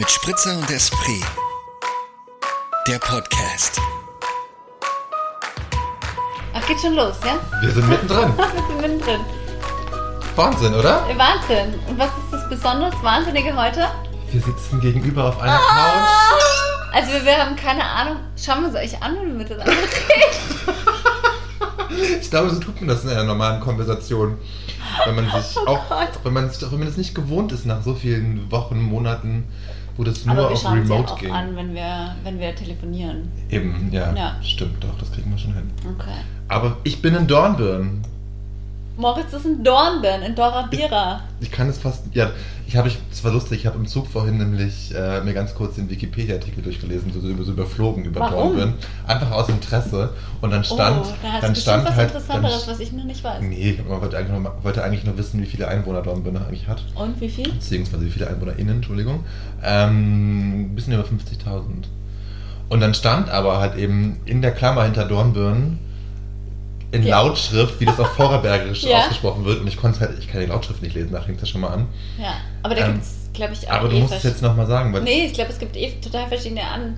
mit Spritzer und Esprit. Der Podcast. Ach, geht schon los, ja? Wir sind mittendrin. Wir sind mittendrin. Wahnsinn, oder? Wahnsinn. Und was ist das besonders Wahnsinnige heute? Wir sitzen gegenüber auf einer Couch. Also wir, wir haben keine Ahnung. Schauen wir uns euch an, wie wir das einfach reden. Ich glaube, so tut man das in einer normalen Konversation. Wenn man sich Oh auch, Gott. wenn man, sich, wenn man das nicht gewohnt ist nach so vielen Wochen, Monaten, wo das nur Aber wir auf ja Remote auch ging. an, wenn wir, wenn wir telefonieren. Eben, ja, Ja. Stimmt, doch, das kriegen wir schon hin. Okay. Aber ich bin in Dornbirn. Moritz ist in Dornbirn, in Dora Bira. Ich kann es fast. Ja, ich habe. Es war lustig. Ich habe im Zug vorhin nämlich äh, mir ganz kurz den Wikipedia-Artikel durchgelesen, so, so, so überflogen über Warum? Dornbirn. Einfach aus Interesse. Und dann stand, oh, da dann stand was halt. Interessanteres, dann, was ich noch nicht weiß. nee, man wollte eigentlich, nur, wollte eigentlich nur wissen, wie viele Einwohner Dornbirn eigentlich hat. Und wie viel? Beziehungsweise wie viele EinwohnerInnen, Entschuldigung. Ähm, ein bisschen über 50.000. Und dann stand aber halt eben in der Klammer hinter Dornbirn in Ja. Lautschrift, wie das auf Vorarlbergisch Ja. ausgesprochen wird. Und ich konnte halt, ich kann die Lautschrift nicht lesen, da fängt das schon mal an. Ja, aber da Ähm, gibt es, glaube ich, auch Aber du eh musst es jetzt nochmal sagen, weil. Nee, ich glaube, es gibt eh total verschiedene An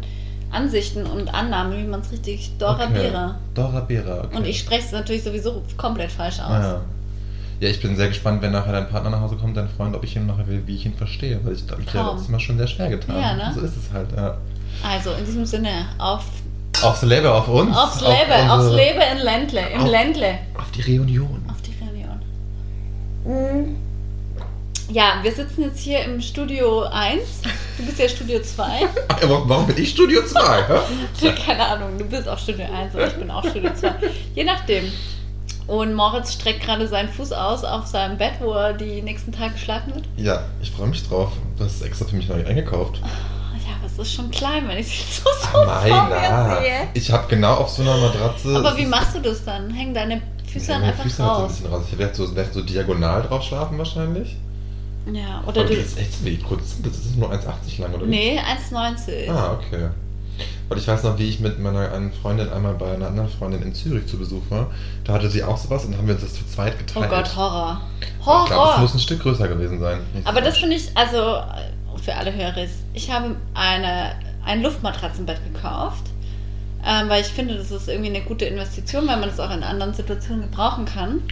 Ansichten und Annahmen, wie man es richtig Dora Okay. Bira. Dora Bera, okay. Und ich spreche es natürlich sowieso komplett falsch aus. Ah, ja. ja, ich bin sehr gespannt, wenn nachher dein Partner nach Hause kommt, dein Freund, ob ich ihn nachher will, wie ich ihn verstehe. Weil ich glaube, ich habe Kaum. das immer schon sehr schwer getan. Ja, ne? So ist es halt, ja. Also in diesem Sinne, auf, Aufs Leben, auf uns. aufs auf Leben, unsere- aufs Leben in Ländle, im Auf- Ländle, Auf die Reunion. auf die Reunion. Mhm. Ja, wir sitzen jetzt hier im Studio 1. Du bist ja Studio 2. Ach, aber warum bin ich Studio 2? hä? Keine Ahnung, du bist auch Studio 1 und ich bin auch Studio 2. Je nachdem. Und Moritz streckt gerade seinen Fuß aus auf seinem Bett, wo er die nächsten Tage schlafen wird. ja, ich freue mich drauf. Du hast es extra für mich neu eingekauft. Es ist schon klein, wenn ich es so, so Meiner. mir sehe. Ich habe genau auf so einer Matratze. Aber wie machst du das dann? Hängen deine Füße dann einfach Füße so ein raus? bisschen raus. Ich werde so, werd so diagonal drauf schlafen wahrscheinlich. Ja, oder Aber du. das ist echt wie kurz. Das Das ist nur 1,80 lang, oder? Nee, 1,90. Ah, okay. Weil ich weiß noch, wie ich mit meiner einen Freundin einmal bei einer anderen Freundin in Zürich zu Besuch war. Da hatte sie auch sowas und dann haben wir uns das zu zweit Oh geteilt. Gott, Horror. Ich glaube, es Horror. muss ein Stück größer gewesen sein. Aber das finde ich, also für alle Hörer, ich habe eine, ein Luftmatratzenbett gekauft, ähm, weil ich finde, das ist irgendwie eine gute Investition, weil man das auch in anderen Situationen gebrauchen kann.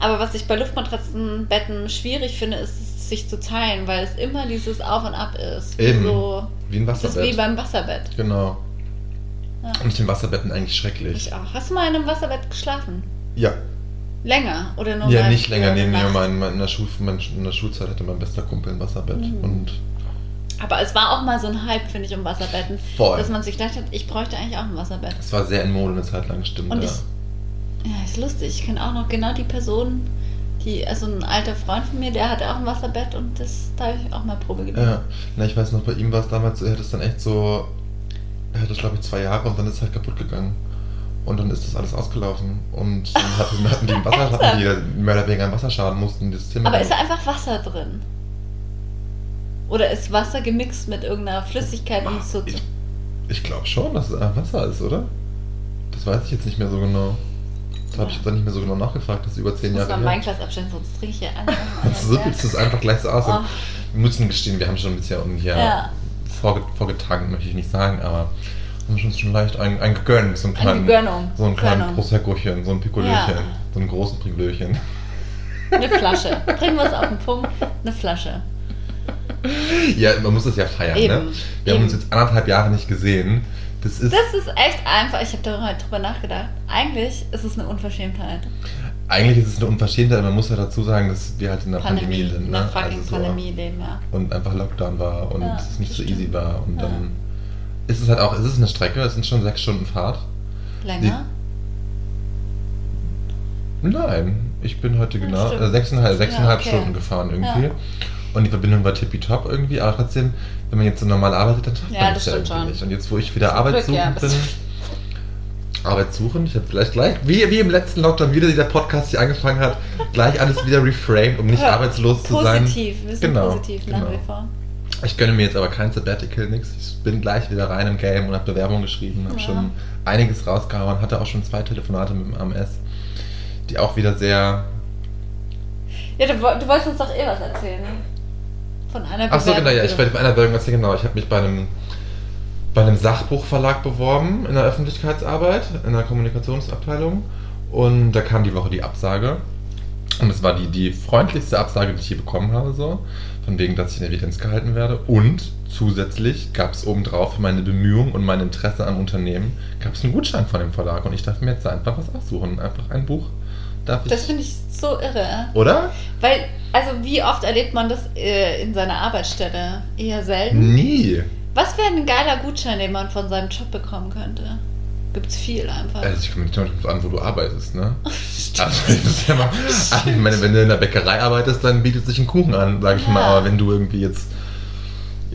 Aber was ich bei Luftmatratzenbetten schwierig finde, ist es sich zu teilen, weil es immer dieses Auf und Ab ist. Eben. So, Wie ein das ist Wasserbett. wie beim Wasserbett. genau. Ja. Und ich finde Wasserbetten eigentlich schrecklich. Ich auch. Hast du mal in einem Wasserbett geschlafen? Ja. Länger? Oder nur Ja, nicht länger. Nee, nee, mein, mein, in, der Schul, mein, in der Schulzeit hatte mein bester Kumpel ein Wasserbett. Mhm. Und Aber es war auch mal so ein Hype, finde ich, um Wasserbetten. voll. Dass man sich gedacht hat, ich bräuchte eigentlich auch ein Wasserbett. Es war sehr in Mode eine Zeit lang, stimmt. Und ja. ich, ja, ist lustig. Ich kenne auch noch genau die Person, die, also ein alter Freund von mir, der hatte auch ein Wasserbett und das, da habe ich auch mal Probe gegeben. Ja, na, ich weiß noch, bei ihm war es damals er hat es dann echt so, er hat es glaube ich zwei Jahre und dann ist es halt kaputt gegangen. Und dann ist das alles ausgelaufen. Und dann hatten, hatten die einen Wasser, hatten die mehr oder weniger einen Wasserschaden, mussten das Zimmer. Aber ist da einfach Wasser drin? Oder ist Wasser gemixt mit irgendeiner Flüssigkeit, um es so zu. ich ich glaube schon, dass es einfach Wasser ist, oder? Das weiß ich jetzt nicht mehr so genau. Das habe ich jetzt auch nicht mehr so genau nachgefragt, das ist über zehn Ich muss Jahre mal mein. Glas abstellen, sonst trinke ich hier an. Also so willst du es einfach gleich so aus. Oh. Wir müssen gestehen, wir haben schon ein bisschen hier Ja. vorge vorgetankt, möchte ich nicht sagen, aber haben schon, schon leicht ein, ein gegönnt, so einen Eine kleinen, Gönnung. so einen kleinen Gönnung. Proseccochen, so ein Pikolöchen, Ja. so einen großen Pikolöchen. Eine Flasche. Bringen wir es auf den Punkt. Eine Flasche. Ja, man muss das ja feiern, ne? Eben, Wir haben uns eben. jetzt anderthalb Jahre nicht gesehen. Das ist, Das ist echt einfach. Ich habe da heute drüber nachgedacht. Eigentlich ist es eine Unverschämtheit. eigentlich ist es eine Unverschämtheit, man muss ja dazu sagen, dass wir halt in der Pandemie, sind, In ne? Also so- Pandemie leben, ja. Und einfach Lockdown war und Ja, es nicht so stimmt. easy war. Und Ja. dann ist es halt auch, es ist eine Strecke, es sind schon sechs Stunden Fahrt. Länger? Nein, ich bin heute Ja, genau sechseinhalb, sechseinhalb okay. Stunden gefahren irgendwie. Ja. Und die Verbindung war tippitopp irgendwie, aber trotzdem, wenn man jetzt so normal arbeitet, dann schafft Ja, man das das ja stimmt irgendwie schon. nicht. Und jetzt, wo ich wieder arbeitssuchend ja, bin, arbeitssuchend, ich habe vielleicht gleich, wie, wie im letzten Lockdown wieder dieser Podcast hier angefangen hat, gleich alles wieder reframed, um nicht Ja, arbeitslos zu sein. Positiv. Wir sind Genau, positiv nach genau. wie vor. Ich gönne mir jetzt aber kein Sabbatical, nix. Ich bin gleich wieder rein im Game und habe Bewerbung geschrieben, habe Ja. schon einiges rausgehauen, hatte auch schon zwei Telefonate mit dem AMS, die auch wieder sehr Ja, du, du wolltest uns doch eh was erzählen. Von einer Ach so, genau, ja, ich werde bei einer Bewerbung erzählen, genau. Ich habe mich bei einem, bei einem Sachbuchverlag beworben in der Öffentlichkeitsarbeit, in der Kommunikationsabteilung. Und da kam die Woche die Absage. Und es war die, die freundlichste Absage, die ich je bekommen habe, so. Von wegen, dass ich in Evidenz gehalten werde. Und zusätzlich gab es obendrauf für meine Bemühungen und mein Interesse am Unternehmen, gab es einen Gutschein von dem Verlag. Und ich darf mir jetzt einfach was aussuchen. Einfach ein Buch. Darf ich. Das finde ich so irre. Oder? Weil, also wie oft erlebt man das äh, in seiner Arbeitsstelle? Eher selten. Nie. Was wäre ein geiler Gutschein, den man von seinem Job bekommen könnte? Gibt's viel einfach. Also ich komme nicht damit an, wo du arbeitest, ne? Also, das ist ja mal, also ich meine, wenn du in der Bäckerei arbeitest, dann bietet sich ein Kuchen an, sag ich Ja. mal. Aber wenn du irgendwie jetzt.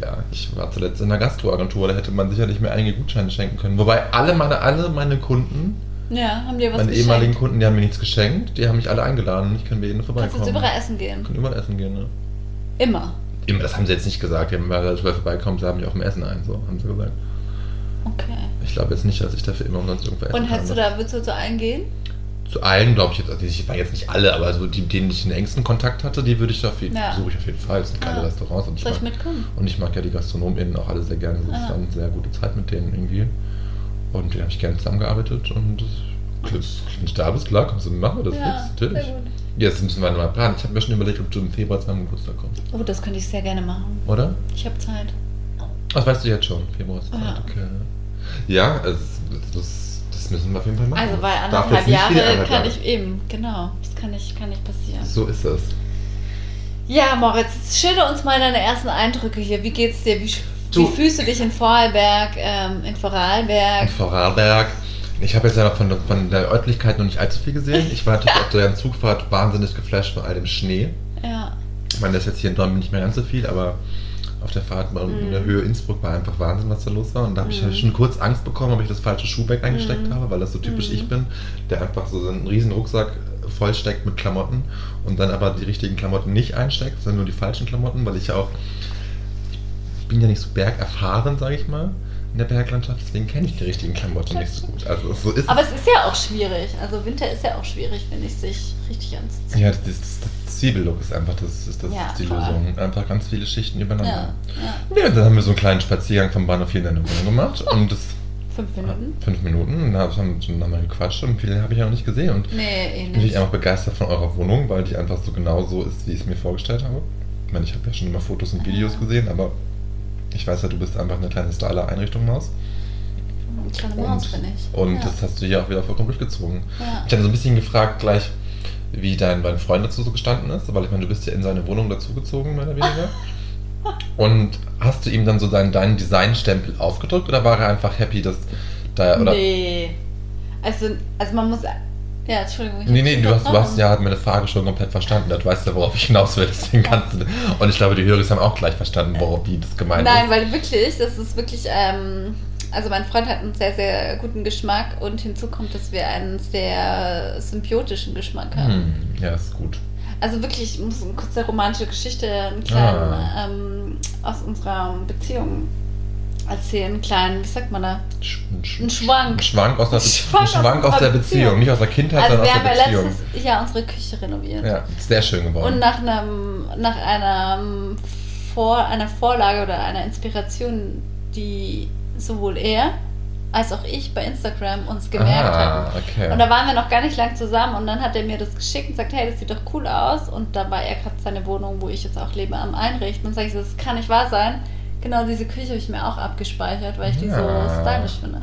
Ja, ich war zuletzt in einer Gastroagentur, da hätte man sicherlich mir einige Gutscheine schenken können. Wobei alle meine, alle meine Kunden, ja, haben dir was meine geschenkt? ehemaligen Kunden, die haben mir nichts geschenkt, die haben mich alle eingeladen und ich kann bei ihnen Kannst vorbeikommen. jetzt überall essen gehen. Können überall essen gehen, ne? Immer. Immer, das haben sie jetzt nicht gesagt, die haben gesagt, wenn du vorbeikommst, sie haben mich auf dem Essen ein, so haben sie gesagt. Okay. Ich glaube jetzt nicht, dass ich dafür immer umsonst irgendwo essen Und kann. hättest du da, würdest du zu allen gehen? Zu allen, glaube ich jetzt, also ich war jetzt nicht alle, aber so die, denen ich den engsten Kontakt hatte, die würde ich jeden Ja. besuche ich auf jeden Fall. Das sind geile Ja. Restaurants und ich, Soll ich mag, mitkommen? und ich mag ja die GastronomInnen auch alle sehr gerne. Ah. ist dann eine sehr gute Zeit mit denen irgendwie. Und da habe ich gerne zusammengearbeitet und das, wenn du da bist, klar, kommst du, machen wir das Ja, fix, natürlich. Jetzt müssen wir mal planen. Ich habe mir schon überlegt, ob du im Februar zu meinem Geburtstag kommst. Oh, das könnte ich sehr gerne machen. Oder? Ich habe Zeit. Das weißt du jetzt schon. Februar ist Ja. Zeit, okay. Ja, also das, das müssen wir auf jeden Fall machen. Also jetzt anderthalb Jahre kann ich eben, genau. Das kann nicht, kann nicht passieren. So ist es. Ja, Moritz, jetzt schilder uns mal deine ersten Eindrücke hier. Wie geht's dir? Wie, Du- wie fühlst du dich in Vorarlberg, ähm, in Vorarlberg? In Vorarlberg. Ich habe jetzt ja noch von, von der Örtlichkeit noch nicht allzu viel gesehen. Ich war natürlich auf der Zugfahrt wahnsinnig geflasht von all dem Schnee. Ja. Ich meine, das ist jetzt hier in Dortmund nicht mehr ganz so viel, aber auf der Fahrt mal in der Mhm. Höhe Innsbruck war einfach Wahnsinn, was da los war. Und da habe ich halt schon kurz Angst bekommen, ob ich das falsche Schuhbag eingesteckt Mhm. habe, weil das so typisch Mhm. ich bin, der einfach so einen riesen Rucksack vollsteckt mit Klamotten und dann aber die richtigen Klamotten nicht einsteckt, sondern nur die falschen Klamotten, weil ich ja auch, bin ja nicht so bergerfahren, sage ich mal, in der Berglandschaft, deswegen kenne ich die richtigen Klamotten nicht so gut. Also so ist Aber es. ist ja auch schwierig. Also Winter ist ja auch schwierig, finde ich, sich richtig anzuziehen. Ja, das, das, das Zwiebellook ist einfach das, ist das Ja, die voll. Lösung. Einfach ganz viele Schichten übereinander. Ja, ja. Ja, dann haben wir so einen kleinen Spaziergang vom Bahnhof hier in deine Wohnung gemacht und das Fünf Minuten? fünf Minuten. Und da haben wir schon nochmal gequatscht und viele habe ich ja noch nicht gesehen. Und Nee, eh ich bin nicht. einfach begeistert von eurer Wohnung, weil die einfach so genau so ist, wie ich es mir vorgestellt habe. Ich meine, ich habe ja schon immer Fotos und Videos gesehen, aber ich weiß ja, du bist einfach eine kleine Styler-Einrichtung-Maus. Eine kleine Maus, bin ich. und ja. das hast du hier auch wieder vollkommen durchgezogen. ja. Ich hatte so ein bisschen gefragt gleich, wie dein, dein Freund dazu so gestanden ist, weil ich meine, du bist ja in seine Wohnung dazugezogen, mehr oder weniger. Und hast du ihm dann so deinen, deinen Designstempel aufgedrückt oder war er einfach happy, dass da. Oder, Nee. Also, also man muss. Ja, Entschuldigung. ich Nee, nee, du hast, du hast ja meine Frage schon komplett verstanden. Du weißt ja, worauf ich hinaus will, deswegen kannst du. Und ich glaube, die Hörer haben auch gleich verstanden, worauf wie das gemeint Nein, ist. weil wirklich, das ist wirklich, ähm, also mein Freund hat einen sehr, sehr guten Geschmack und hinzu kommt, dass wir einen sehr symbiotischen Geschmack haben. Hm, ja, ist gut. Also wirklich, ich muss eine kurze romantische Geschichte, einen kleinen, Ah. ähm, aus unserer Beziehung erzählen, einen kleinen, wie sagt man da? Ein Schwank. Ein Schwank aus der, Schwank Schwank aus der Beziehung. Beziehung. Nicht aus der Kindheit, Also sondern wir aus haben der Beziehung. letztes Jahr unsere Küche renoviert. Ja, sehr schön geworden. Und nach einem, nach einer Vor, einer Vorlage oder einer Inspiration, die sowohl er als auch ich bei Instagram uns gemerkt ah, haben. okay. Und da waren wir noch gar nicht lang zusammen und dann hat er mir das geschickt und sagt, hey, das sieht doch cool aus. Und da war er gerade seine Wohnung, wo ich jetzt auch lebe, am Einrichten. Und sage ich, das kann nicht wahr sein. Genau diese Küche habe ich mir auch abgespeichert, weil ich die so Ja. stylisch finde.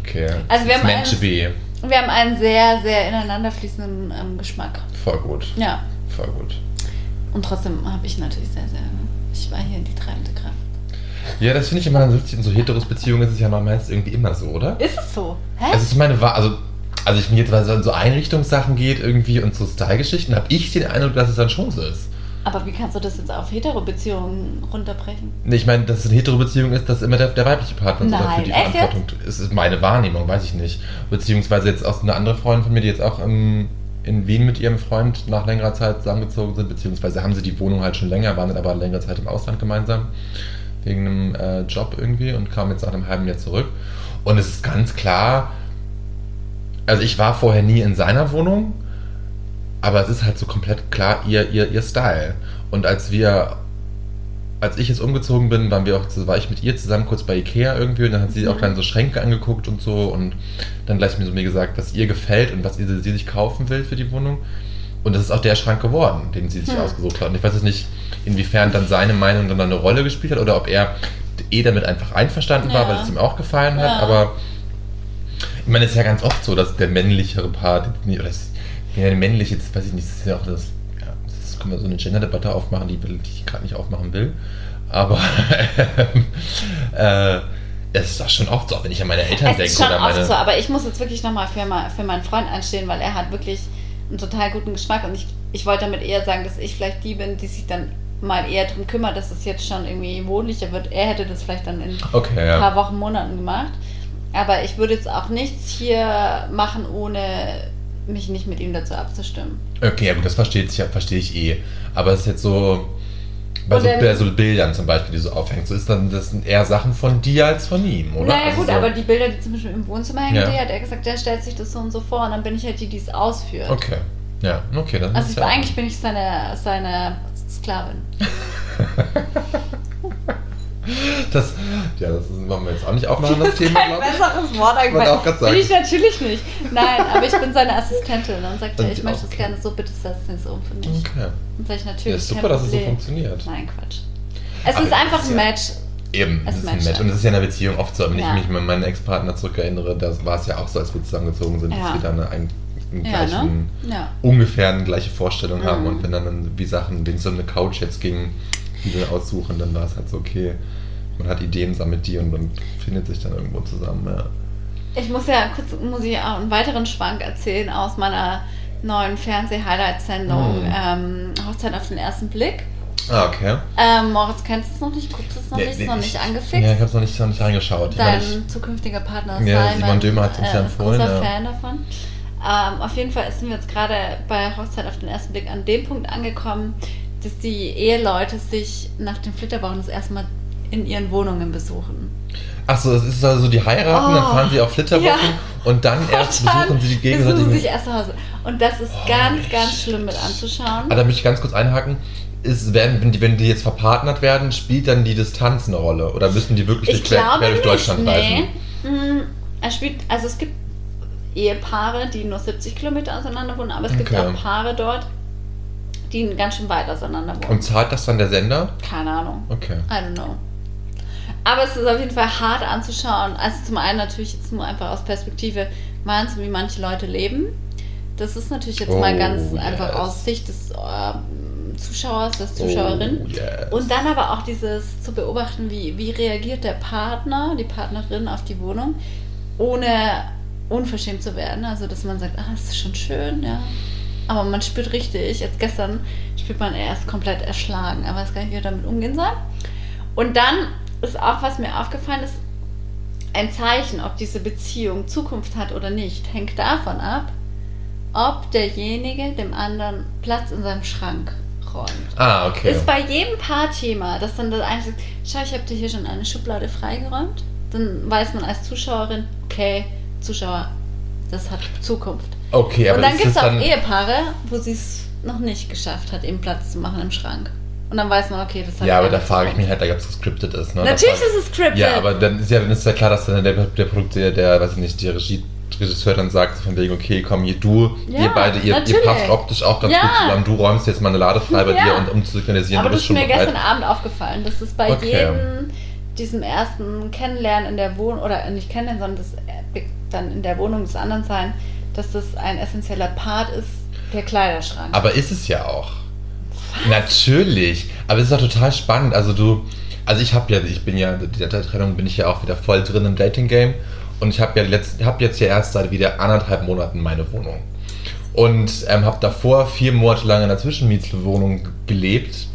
okay. Also wir haben einen-. Wir haben einen sehr, sehr ineinander fließenden ähm, Geschmack. Voll gut. Ja. Voll gut. Und trotzdem habe ich natürlich sehr, sehr. Ich war hier die treibende Kraft. Ja, das finde ich immer dann lustig. In so heteros Beziehungen ist es ja noch meist irgendwie immer so, oder? Ist es so? Hä? Also, es ist meine. Also, also ich finde jetzt, weil es an so Einrichtungssachen geht irgendwie und so Style-Geschichten, habe ich den Eindruck, dass es dann schon so ist. Aber wie kannst du das jetzt auf Hetero-Beziehungen runterbrechen? Nee, ich meine, dass es eine Hetero-Beziehung ist, dass immer der, der weibliche Partner so Nein, dafür die echt Verantwortung Es ist meine Wahrnehmung, weiß ich nicht. Beziehungsweise jetzt auch eine andere Freundin von mir, die jetzt auch ähm, in Wien mit ihrem Freund nach längerer Zeit zusammengezogen sind, beziehungsweise haben sie die Wohnung halt schon länger, waren dann aber längere Zeit im Ausland gemeinsam, wegen einem äh, Job irgendwie und kamen jetzt nach einem halben Jahr zurück. Und es ist ganz klar, also ich war vorher nie in seiner Wohnung, aber es ist halt so komplett klar ihr, ihr, ihr Style. Und als wir als ich jetzt umgezogen bin, waren wir auch, war ich mit ihr zusammen kurz bei Ikea irgendwie und dann hat sie auch Mhm. dann so Schränke angeguckt und so und dann gleich mir so mir gesagt, was ihr gefällt und was sie, sie sich kaufen will für die Wohnung. Und das ist auch der Schrank geworden, den sie sich Hm. ausgesucht hat. Und ich weiß jetzt nicht, inwiefern dann seine Meinung dann eine Rolle gespielt hat oder ob er eh damit einfach einverstanden war, Ja. weil es ihm auch gefallen hat. Ja. Aber ich meine, es ist ja ganz oft so, dass der männlichere Part, oder das, ja, der männliche, jetzt weiß ich nicht, das ist ja auch das, ja, das können wir so eine Gender-Debatte aufmachen, die, die ich gerade nicht aufmachen will. Aber äh, es ist doch schon oft so, wenn ich an meine Eltern Es denke ist schon oder oft meine. so, aber ich muss jetzt wirklich nochmal für, für meinen Freund einstehen, weil er hat wirklich einen total guten Geschmack und ich, ich wollte damit eher sagen, dass ich vielleicht die bin, die sich dann mal eher darum kümmert, dass es jetzt schon irgendwie wohnlicher wird. Er hätte das vielleicht dann in Okay, ein ja. paar Wochen, Monaten gemacht. Aber ich würde jetzt auch nichts hier machen, ohne mich nicht mit ihm dazu abzustimmen. Okay, ja gut, das verstehe ich, verstehe ich eh. Aber es ist jetzt so, bei so, bei so Bildern zum Beispiel, die so aufhängt, so ist dann, das sind eher Sachen von dir als von ihm, oder? Naja Also gut, so, aber die Bilder, die zum Beispiel im Wohnzimmer hängen, Ja. die hat er gesagt, der stellt sich das so und so vor und dann bin ich halt die, die es ausführt. Okay, ja, okay, dann Also ist ich, ja eigentlich bin ich seine, seine Sklavin. Das, ja, das wollen wir jetzt auch nicht aufmachen, das Thema, Kein glaube ich. besseres Wort eingefallen. Bin ich natürlich nicht. Nein, aber ich bin seine Assistentin. Und dann sagt er, ich möchte es gerne so, bitte setz es um für mich. Okay. Dann sage ich Ja, natürlich. ist super, dass es so funktioniert. Nein, Quatsch. Es Aber ist das einfach ein ja- Match. Eben, Es es ist ein Match. Und das ist ja in einer Beziehung oft so. Wenn Ja. ich mich an meinen Ex-Partner zurückerinnere, da war es ja auch so, als wir zusammengezogen sind, Ja. dass wir da eine, einen, einen Ja, gleichen, ne? Ja. ungefähr eine gleiche Vorstellung haben. Mhm. Und wenn dann wie Sachen, wenn es um eine Couch jetzt ging, die wir aussuchen, dann war es halt so, okay, man hat Ideen, sammelt die und man findet sich dann irgendwo zusammen. Ja. Ich muss ja kurz muss ich auch einen weiteren Schwank erzählen aus meiner neuen Fernseh-Highlight-Sendung Mhm. ähm, Hochzeit auf den ersten Blick. Ah, okay. Ähm, Moritz, kennst du es noch nicht? Guckst du es noch Nee, nicht? nee, Ist noch ich- nicht Ja, angefixt? ich habe noch nicht, noch nicht reingeschaut. Ich meine, Dein zukünftiger Partner Ja, Simon, Dömer hat's uns ja äh, empfohlen, Großer ja. Fan davon. Ähm, auf jeden Fall sind wir jetzt gerade bei Hochzeit auf den ersten Blick an dem Punkt angekommen, dass die Eheleute sich nach dem Flitterwochen das erste Mal in ihren Wohnungen besuchen. Achso, es ist also, die heiraten, dann Oh, fahren sie auf Flitterwochen ja. und dann erst Und dann besuchen sie die besuchen gegenseitig. sie sich erst zu Hause. Und das ist Oh, ganz, nicht ganz schlimm mit anzuschauen. Ah, da möchte ich ganz kurz einhaken. Ist, werden, wenn, die, wenn die jetzt verpartnert werden, spielt dann die Distanz eine Rolle? Oder müssen die wirklich Ich quer, quer durch nicht, Deutschland reisen? nee. Mm, Er spielt, also es gibt Ehepaare, die nur 70 Kilometer auseinander wohnen, aber es gibt Okay. auch Paare dort, die ganz schön weit auseinander wohnen. Und zahlt das dann der Sender? Keine Ahnung. Okay. I don't know. Aber es ist auf jeden Fall hart anzuschauen. Also zum einen natürlich jetzt nur einfach aus Perspektive Wahnsinn, wie manche Leute leben. Das ist natürlich jetzt mal Oh, ganz yes. einfach aus Sicht des ähm, Zuschauers, des Zuschauerin. Oh, yes. Und dann aber auch dieses zu beobachten, wie, wie reagiert der Partner, die Partnerin auf die Wohnung, ohne unverschämt zu werden. Also, dass man sagt, ah, das ist schon schön, ja. Aber man spürt richtig, jetzt gestern spürt man, er ist komplett erschlagen. Er weiß gar nicht, wie er damit umgehen soll. Und dann ist auch, was mir aufgefallen ist, ein Zeichen, ob diese Beziehung Zukunft hat oder nicht, hängt davon ab, ob derjenige dem anderen Platz in seinem Schrank räumt. Ah, okay. Ist bei jedem Paarthema, dass dann das eine sagt, schau, ich habe dir hier schon eine Schublade freigeräumt. Dann weiß man als Zuschauerin, okay, Zuschauer, das hat Zukunft. Okay, aber Und dann ist gibt es das auch. Ehepaare, wo sie es noch nicht geschafft hat, eben Platz zu machen im Schrank. Und dann weiß man, okay, das hat Ja, aber da frage ich mich halt, da es gescriptet ist. Ne? Natürlich ist es scripted. Ja, aber dann ist ja, dann ist ja klar, dass dann der, der Produkt, der, der, weiß ich nicht, der Regie, Regisseur dann sagt, von wegen, okay, komm, ihr, du, Ja, ihr beide, ihr, ihr passt optisch auch ganz Ja. gut zusammen. Du räumst jetzt mal eine Lade frei bei Ja. dir, und, um zu signalisieren, Aber du das bist ist schon mir bereit. gestern Abend aufgefallen, dass es bei Okay. jedem diesem ersten Kennenlernen in der Wohnung, oder nicht kennenlernen, sondern das äh, dann in der Wohnung des anderen sein, dass das ein essentieller Part ist, der Kleiderschrank. Aber ist es ja auch. Natürlich. Aber es ist auch total spannend. Also du, also ich habe ja, ich bin ja, in der Trennung bin ich ja auch wieder voll drin im Dating-Game. Und ich habe ja letzt, hab jetzt ja erst seit wieder anderthalb Monaten meine Wohnung. Und ähm, habe davor vier Monate lang in einer Zwischenmietswohnung gelebt,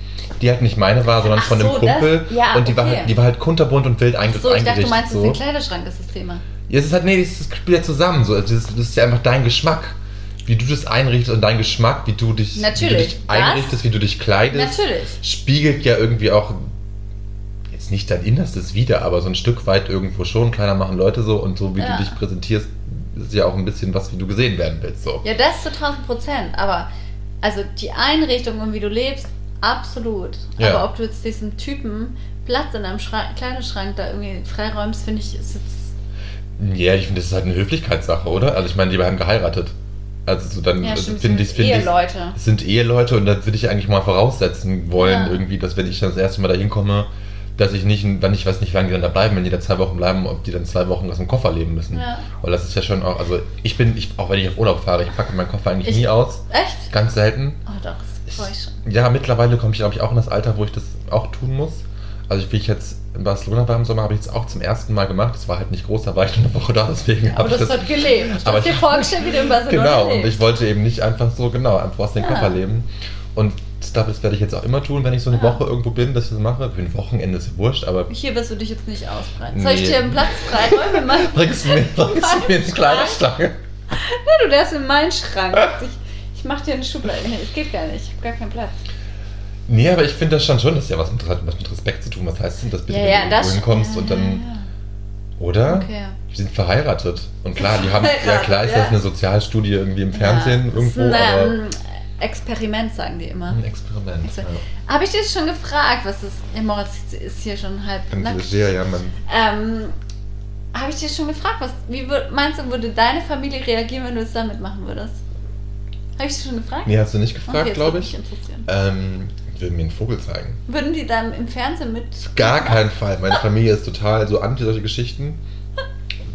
die halt nicht meine war, sondern Ach von einem so, das- Kumpel. ja, und die war, okay. halt, die war halt kunterbunt und wild einge so, ich dachte, eingerichtet. du meinst, so. das ist ein Kleiderschrank, ist das Thema. Ja, es ist halt, nee, das das spielt ja zusammen. So. Also Das, ist, das ist ja einfach dein Geschmack. Wie du das einrichtest und dein Geschmack, wie du dich, wie du dich das- einrichtest, wie du dich kleidest, Natürlich. spiegelt ja irgendwie auch jetzt nicht dein Innerstes wieder, aber so ein Stück weit irgendwo schon. Kleiner machen Leute so und so wie Ja. du dich präsentierst, ist ja auch ein bisschen was, wie du gesehen werden willst. So. Ja, das zu 1000 Prozent. Aber also die Einrichtung und wie du lebst, Absolut. Ja. Aber ob du jetzt diesem Typen Platz in einem Schrank, Kleiderschrank da irgendwie freiräumst, finde ich, ist jetzt. Ja, ich finde, das ist halt eine Höflichkeitssache, oder? Also ich meine, die haben geheiratet. Also so dann Ja, also finde ich, finde ich, Eheleute. es sind Eheleute und da würde ich eigentlich mal voraussetzen wollen, Ja. irgendwie, dass wenn ich das erste Mal da hinkomme, dass ich nicht, wenn ich weiß nicht, wie lange die dann da bleiben, wenn die da zwei Wochen bleiben, ob die dann zwei Wochen aus dem Koffer leben müssen. Ja. Weil das ist ja schon auch, also ich bin, ich, auch wenn ich auf Urlaub fahre, ich packe meinen Koffer eigentlich Ich- nie aus. Echt? Ganz selten. Oh doch, das freue ich schon. Ja, mittlerweile komme ich, glaube ich, auch in das Alter, wo ich das auch tun muss. Also wie ich jetzt in Barcelona war im Sommer, habe ich es auch zum ersten Mal gemacht. Es war halt nicht groß, da war ich nur eine Woche da, deswegen Aber habe ich das das... hat gelebt. Du aber hast dir vorgestellt, wie du in Barcelona Genau, und lebst. ich wollte eben nicht einfach so, genau, einfach aus dem Ja. Koffer leben. Und glaube, das werde ich jetzt auch immer tun, wenn ich so eine Ja. Woche irgendwo bin, dass ich das mache. Für ein Wochenende ist wurscht, aber Hier wirst du dich jetzt nicht ausbreiten. Soll ich Nee. dir einen Platz freiräumen? Bringst du mir, bringst du mir ins Kleiderstange? Ja, du darfst in meinen Schrank. Ich, ich mach dir eine Schublade. Nee, es geht gar nicht. Ich habe gar keinen Platz. Nee, aber ich finde das schon schon, das ist ja was mit, was mit Respekt zu tun. Was heißt denn das bitte, Ja, wenn ja, du das. irgendwo hinkommst ja, und dann, oder? Okay. Die sind verheiratet. Und klar, die haben, ja klar ist das eine Sozialstudie irgendwie im Fernsehen irgendwo, ist ein, aber ähm, Experiment, sagen die immer. ein Experiment. Exper- Ja. Habe ich dir schon gefragt, was das. Ja, Moritz ist hier schon halb. Klischee, ja, man. Ähm, Habe ich dir schon gefragt, was, wie meinst du, würde deine Familie reagieren, wenn du es damit machen würdest? Habe ich dir schon gefragt? Nee, hast du nicht Okay, gefragt, das glaube würde ich. mich interessieren. Ähm, ich will mir einen Vogel zeigen. Würden die dann im Fernsehen mit. Gar keinen Fall. Meine Familie ist total so anti solche Geschichten.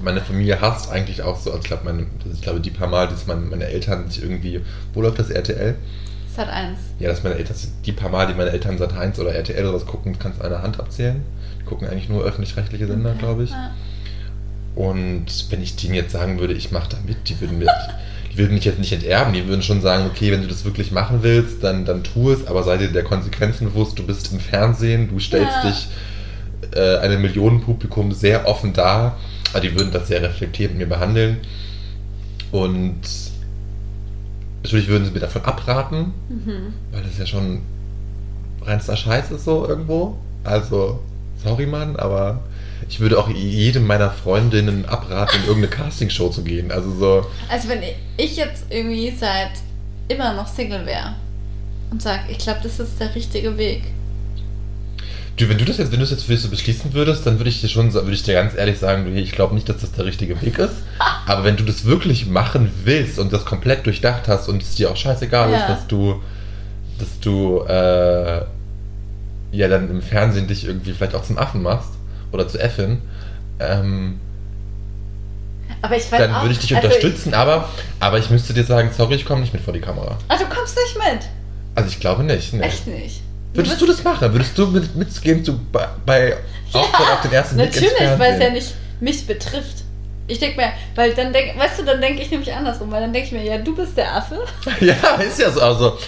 Meine Familie hasst eigentlich auch so, also ich glaube, meine, ich glaube, die paar Mal, dass meine, meine Eltern sich irgendwie, wo läuft das RTL? Hat eins. Ja, dass meine Eltern, die paar Mal, die meine Eltern Sat 1 oder RTL oder was gucken, kannst du an einer Hand abzählen. Die gucken eigentlich nur öffentlich-rechtliche Sender, Okay. glaube ich. Ja. Und wenn ich denen jetzt sagen würde, ich mache da mit, die würden, mir, die würden mich jetzt nicht enterben. Die würden schon sagen, okay, wenn du das wirklich machen willst, dann, dann tu es, aber sei dir der Konsequenzen bewusst. Du bist im Fernsehen, du stellst Ja. dich äh, einem Millionenpublikum sehr offen dar. Aber die würden das sehr reflektiert mit mir behandeln. Und natürlich würden sie mir davon abraten, Mhm. weil das ja schon reinster Scheiß ist so irgendwo. Also, sorry Mann, aber ich würde auch jedem meiner Freundinnen abraten, in irgendeine Castingshow zu gehen. Also so, Also, wenn ich- jetzt irgendwie seit immer noch Single wäre und sage, ich glaube, das ist der richtige Weg. du, wenn du das jetzt, wenn du das jetzt für dich so beschließen würdest, dann würde ich dir schon, würde ich dir ganz ehrlich sagen, ich glaube nicht, dass das der richtige Weg ist. Aber wenn du das wirklich machen willst und das komplett durchdacht hast und es dir auch scheißegal Ja. ist, dass du, dass du äh, ja dann im Fernsehen dich irgendwie vielleicht auch zum Affen machst oder zu Äffin, ähm, Aber ich weiß dann auch, würde ich dich also unterstützen, aber, aber ich müsste dir sagen, sorry, ich komme nicht mit vor die Kamera. Ah, du kommst nicht mit. Also ich glaube nicht. Nee. Echt nicht. Würdest du das machen? Würdest du mit, mitgehen zu, bei, bei Auftritt auf den ersten Blick Natürlich, weil es ja nicht mich betrifft. Ich denke mir, weil dann denk, weißt du, dann denke ich nämlich andersrum, weil dann denke ich mir, ja, du bist der Affe. Ja, ist ja so. Also,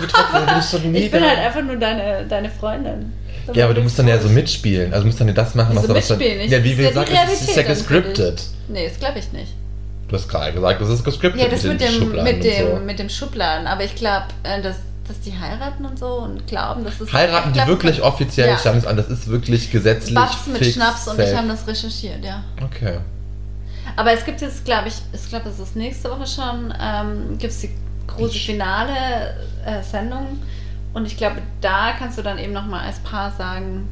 betroffen, dann würde ich so nie Ich bin halt einfach nur deine, deine Freundin. Ja, aber du musst dann ja so mitspielen. Also, du musst dann ja das machen, Wieso was was dann. mitspielen? Ich- Ja, wie wir sagen, es ist ja dann gescriptet. Nee, das glaube ich nicht. Du hast gerade gesagt, das ist gescriptet. Ja, das mit, den dem, Schubladen mit, und dem, so. mit dem Schubladen. Aber ich glaube, äh, dass, dass die heiraten und so und glauben, dass es. Heiraten ich die glaub, wirklich offiziell Ja. Standesamt, das ist wirklich gesetzlich. Babs mit fix, Schnaps und safe. ich haben das recherchiert, ja. Okay. Aber es gibt jetzt, glaube ich, ich glaube, es ist nächste Woche schon, ähm, gibt es die große finale äh, Sendung. Und ich glaube, da kannst du dann eben nochmal als Paar sagen,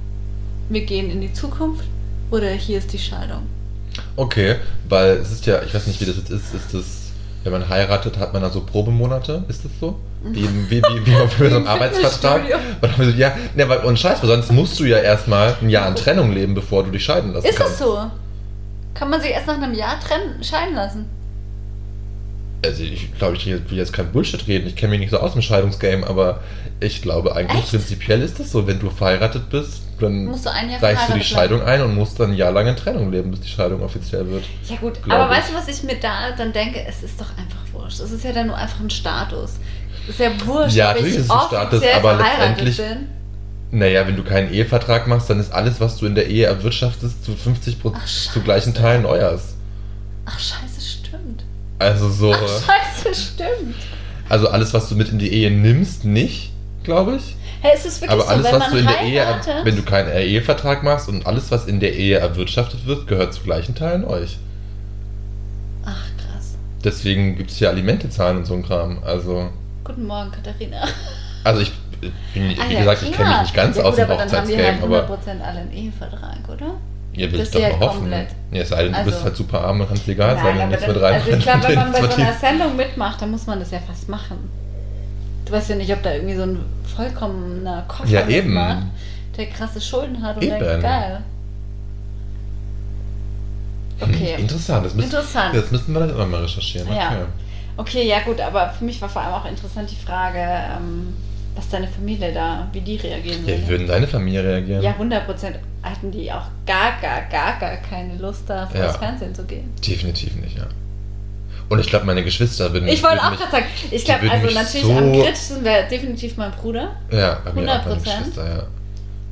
wir gehen in die Zukunft oder hier ist die Scheidung. Okay, weil es ist ja, ich weiß nicht, wie das jetzt ist, ist das, wenn man heiratet, hat man da so Probemonate? Ist das so? Wie, wie, wie, wie für so einen Arbeitsvertrag? Und so, ja, ne, weil, und Scheiß, weil sonst musst du ja erstmal ein Jahr in Trennung leben, bevor du dich scheiden lassen Ist das kannst. so? Kann man sich erst nach einem Jahr trennen, scheiden lassen? Also ich glaube, ich will jetzt kein Bullshit reden, ich kenne mich nicht so aus dem Scheidungsgame, aber ich glaube eigentlich Echt? prinzipiell ist das so, wenn du verheiratet bist, dann Musst du ein Jahr reichst du die Scheidung ein und musst dann ein Jahr lang in Trennung leben, bis die Scheidung offiziell wird. Ja gut, aber ich. weißt du, was ich mir da dann denke? Es ist doch einfach wurscht. Es ist ja dann nur einfach ein Status. Es ist ja wurscht, Ja, ob natürlich ich ist es ein Status, aber letztendlich- bin. Naja, wenn du keinen Ehevertrag machst, dann ist alles, was du in der Ehe erwirtschaftest, zu 50 Prozent zu gleichen. Teilen euers. Ach scheiße, stimmt. Also so, Ach scheiße, stimmt. also alles, was du mit in die Ehe nimmst, nicht, glaube ich. Hey, ist es wirklich Aber so, alles, wenn was du in der Ehe, wenn du keinen Ehevertrag machst und alles, was in der Ehe erwirtschaftet wird, gehört zu gleichen Teilen euch. Ach krass. Deswegen gibt es ja Alimente zahlen und so ein Kram. Also, Guten Morgen, Katharina. also ich, bin, wie Ah, ja, gesagt, ich kenne mich nicht ganz ja, aus gut, dem aber dann haben die halt Hochzeitsgame, aber 100% alle einen Ehevertrag, oder? ja, will ich doch mal hoffen. komplett. Ja, es sei denn, du bist Also- halt super arm und kannst legal sein und aber nichts mit rein. also ich glaube, wenn man bei so einer. Sendung mitmacht, dann muss man das ja fast machen. Du weißt ja nicht, ob da irgendwie so ein vollkommener Koffer Ja, eben. mitmacht, der krasse Schulden hat und Eben. denkt, geil. Okay. Hm, Interessant, das müssen, Interessant. Das müssen wir dann immer mal recherchieren. Okay. Ja. Okay, ja gut, aber für mich war vor allem auch interessant die Frage, ähm, was deine Familie da, wie die reagieren Ja, wie würde. würden deine Familie reagieren? Ja, 100% hatten die auch gar, gar, gar, gar keine Lust da vor Ja. das Fernsehen zu gehen. Definitiv nicht, ja. Und ich glaube, meine Geschwister würden Ich wollte auch gerade sagen, ich glaube, also natürlich so- am kritischsten wäre definitiv mein Bruder. Ja, bei mir auch meine 100%? Geschwister, ja.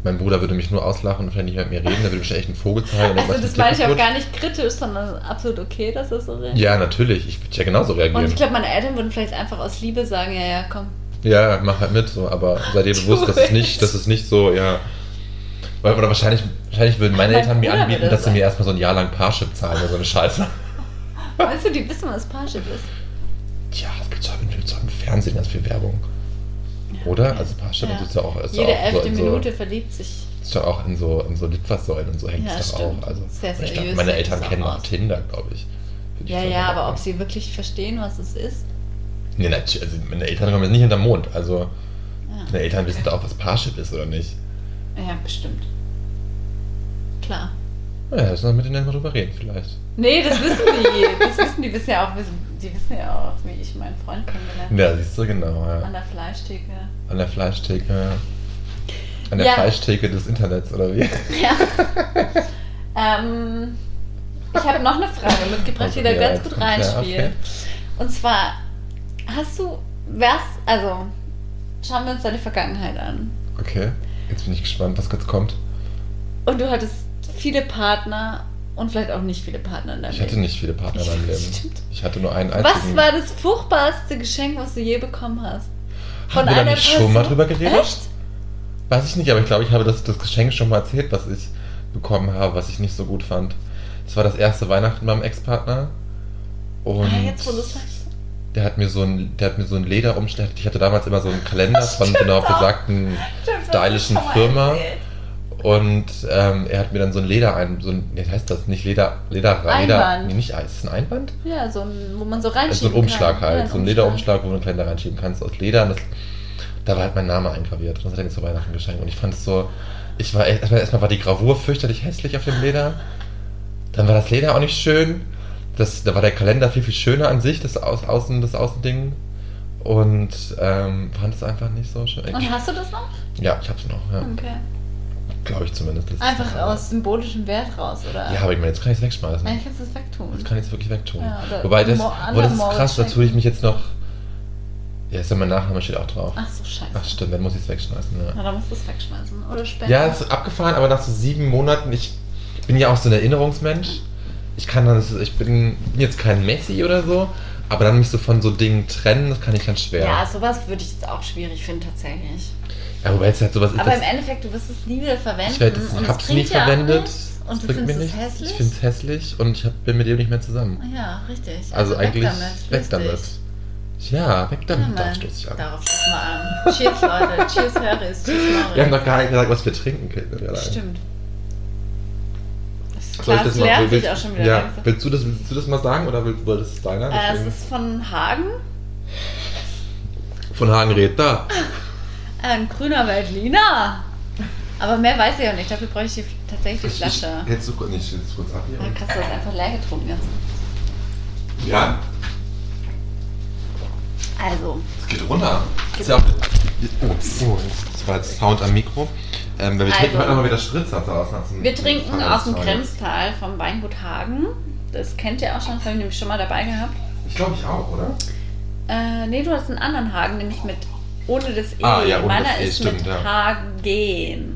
Mein Bruder würde mich nur auslachen und vielleicht nicht mehr mit mir reden, der würde mich echt einen Vogel zeigen. Also das meine ich auch gar nicht kritisch, sondern absolut okay, dass das so reagiert. Ja, natürlich. Ich würde ja genauso reagieren. Und ich glaube, meine Eltern würden vielleicht einfach aus Liebe sagen, ja, ja, komm. Ja, mach halt mit, so, aber sei dir Tu bewusst, dass es nicht, dass es nicht so, ja. Weil- Oder wahrscheinlich, wahrscheinlich würden meine Mein Eltern mir Bruder anbieten, dass sie mir erstmal so ein Jahr lang Parship zahlen oder so eine Scheiße. Weißt du, die wissen, was Parship ist. Ja, es gibt doch im, Fernsehen ganz viel Werbung. Oder? Also Parship Ja. so ist ja auch. Ist Jede ja auch so elfte in Minute so, verliebt sich. ist ja auch in so, in so Litfaßsäulen und so hängt Ja, es doch auch. Also, Sehr seriös meine sieht Eltern kennen auch auch. Tinder, glaube ich. Ja, so ja, aber ob behaupten. sie wirklich verstehen, was es ist. Nee, natürlich, also meine Eltern kommen jetzt nicht hinterm Mond. Also, Ja, meine Eltern wissen doch auch, was Parship ist oder nicht. ja bestimmt. Klar. Ja, müssen wir mit denen mal drüber reden, vielleicht. Nee, das wissen die. Das wissen die wissen ja auch, die wissen ja auch, wie ich meinen Freund kennengelernt habe. Ja, siehst du, genau. Ja. An der Fleischtheke. An der Fleischtheke. An der Ja. Fleischtheke des Internets, oder wie? Ja. ähm, ich habe noch eine Frage mitgebracht, die da Also, ja, ganz gut kommt- ja, reinspielt. okay. Und zwar, hast du, wär's, also, schauen wir uns deine Vergangenheit an. Okay, jetzt bin ich gespannt, was jetzt kommt. Und du hattest viele Partner und vielleicht auch nicht viele Partner in deinem Ich hatte Leben. nicht viele Partner in meinem Leben. Stimmt. Ich hatte nur einen einzigen. Was war das furchtbarste Geschenk, was du je bekommen hast? Haben wir da nicht schon mal drüber geredet? Echt? Weiß ich nicht, aber ich glaube, ich habe das, das Geschenk schon mal erzählt, was ich bekommen habe, was ich nicht so gut fand. Das war das erste Weihnachten mit meinem Ex-Partner. Und ah, jetzt wo du sagst. der hat mir so ein, der hat mir so ein Lederumschlag. Ich hatte damals immer so einen Kalender von so einer Stimmt auch. besagten stylischen Firma. erzählt. Und ähm, er hat mir dann so ein Leder ein, so ein, wie heißt das? Nicht Leder, Leder, Leder, nee, nicht Eis, ist ein Einband? Ja, so ein, wo man so Also reinschieben so ein Umschlag kann. halt, Ja, so ein Lederumschlag, wo du einen Kalender reinschieben kannst aus Leder. Und das, da war halt mein Name eingraviert. Und das hat er mir zu Weihnachten geschenkt. Und ich fand es so, ich war erstmal, erstmal war die Gravur fürchterlich hässlich auf dem Leder. Dann war das Leder auch nicht schön. Das, da war der Kalender viel, viel schöner an sich, das Aus, Außen, das Außending. Und ähm, fand es einfach nicht so schön. Und hast du das noch? ja, ich hab's noch, ja. Okay. Glaube ich zumindest. Einfach aus symbolischem Wert raus, oder? Ja, aber ich meine, jetzt kann ich es wegschmeißen. Eigentlich kannst du es wegtun. Das kann ich jetzt wirklich wegtun. Ja, Wobei das, aber das ist krass, da tue ich mich jetzt noch. Ja, ist ja mein Nachname steht auch drauf. Ach so, scheiße. Ach stimmt, dann muss ich es wegschmeißen. Na, Ja, dann musst du es wegschmeißen. Oder spenden. ja es ist abgefahren, aber nach so sieben Monaten, ich bin ja auch so ein Erinnerungsmensch. Ich kann dann, ich bin jetzt kein Messi oder so, aber dann mich so von so Dingen trennen, das kann ich ganz schwer. Ja, sowas würde ich jetzt auch schwierig finden, tatsächlich. Ja, wobei es halt sowas ist, Aber das, im Endeffekt, du wirst es nie wieder verwenden. ich, werd, das, und es hab's nie ja verwendet. das Und du findest es hässlich? Ich finde es hässlich und ich hab, bin mit dir nicht mehr zusammen. Ja, richtig. Also, eigentlich weg damit. weg damit. dich. Ja, weg damit. Ja, da Mann. stoße ich an. Darauf stoßen wir an. Cheers, Leute. Cheers, Harris. Cheers. Wir haben doch gar nicht gesagt, was wir trinken können. Stimmt. Das Soll ich Glas das mal- willst- auch schon wieder Ja, willst du, das, willst du das mal sagen oder will- wolltest du es deiner? Äh, es ist von Hagen. Von Hagen redet da. Ein grüner Veltliner. Aber mehr weiß ich auch nicht. Dafür bräuchte ich tatsächlich die Flasche. Hältst du kurz, nicht, du kurz ab Ja, krass, du hast einfach leer getrunken jetzt. Ja, Also, es geht runter. Ist ja auch, oh, oh, das war jetzt Sound am Mikro. Ähm, weil wir trinken Also. heute nochmal wieder Spritzer aus. wir trinken aus dem Grenztal vom Weingut Hagen. Das kennt ihr auch schon, das habe ich nämlich schon mal dabei gehabt. Ich glaube ich auch, oder? Äh, nee, du hast einen anderen Hagen, nämlich mit ohne das E. Ah, ja, ohne Meiner das E, ist stimmt, mit ja. Hagen. EN.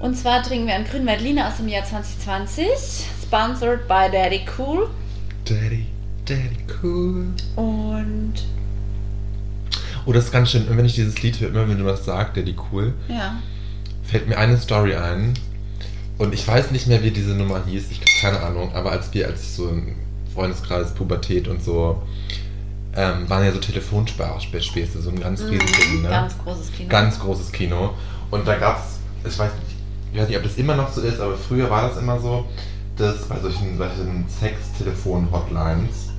Und zwar trinken wir einen grünen Veltliner aus dem Jahr 2020, sponsored by Daddy Cool. Daddy, Daddy, cool. Und Oh, das ist ganz schön. Und wenn ich dieses Lied höre, immer wenn du das sagst, Daddy, cool, ja, fällt mir eine Story ein. Und ich weiß nicht mehr, wie diese Nummer hieß. Ich habe keine Ahnung. Aber als wir, als ich so im Freundeskreis, Pubertät und so, ähm, waren ja so Telefonspäße, so ein ganz Mhm, riesiges Ding, ne? Ganz großes Kino. Ganz großes Kino. Und da gab es, ich weiß nicht, ich weiß nicht, ob das immer noch so ist, aber früher war das immer so, dass bei solchen, solchen Sex-Telefon-Hotlines,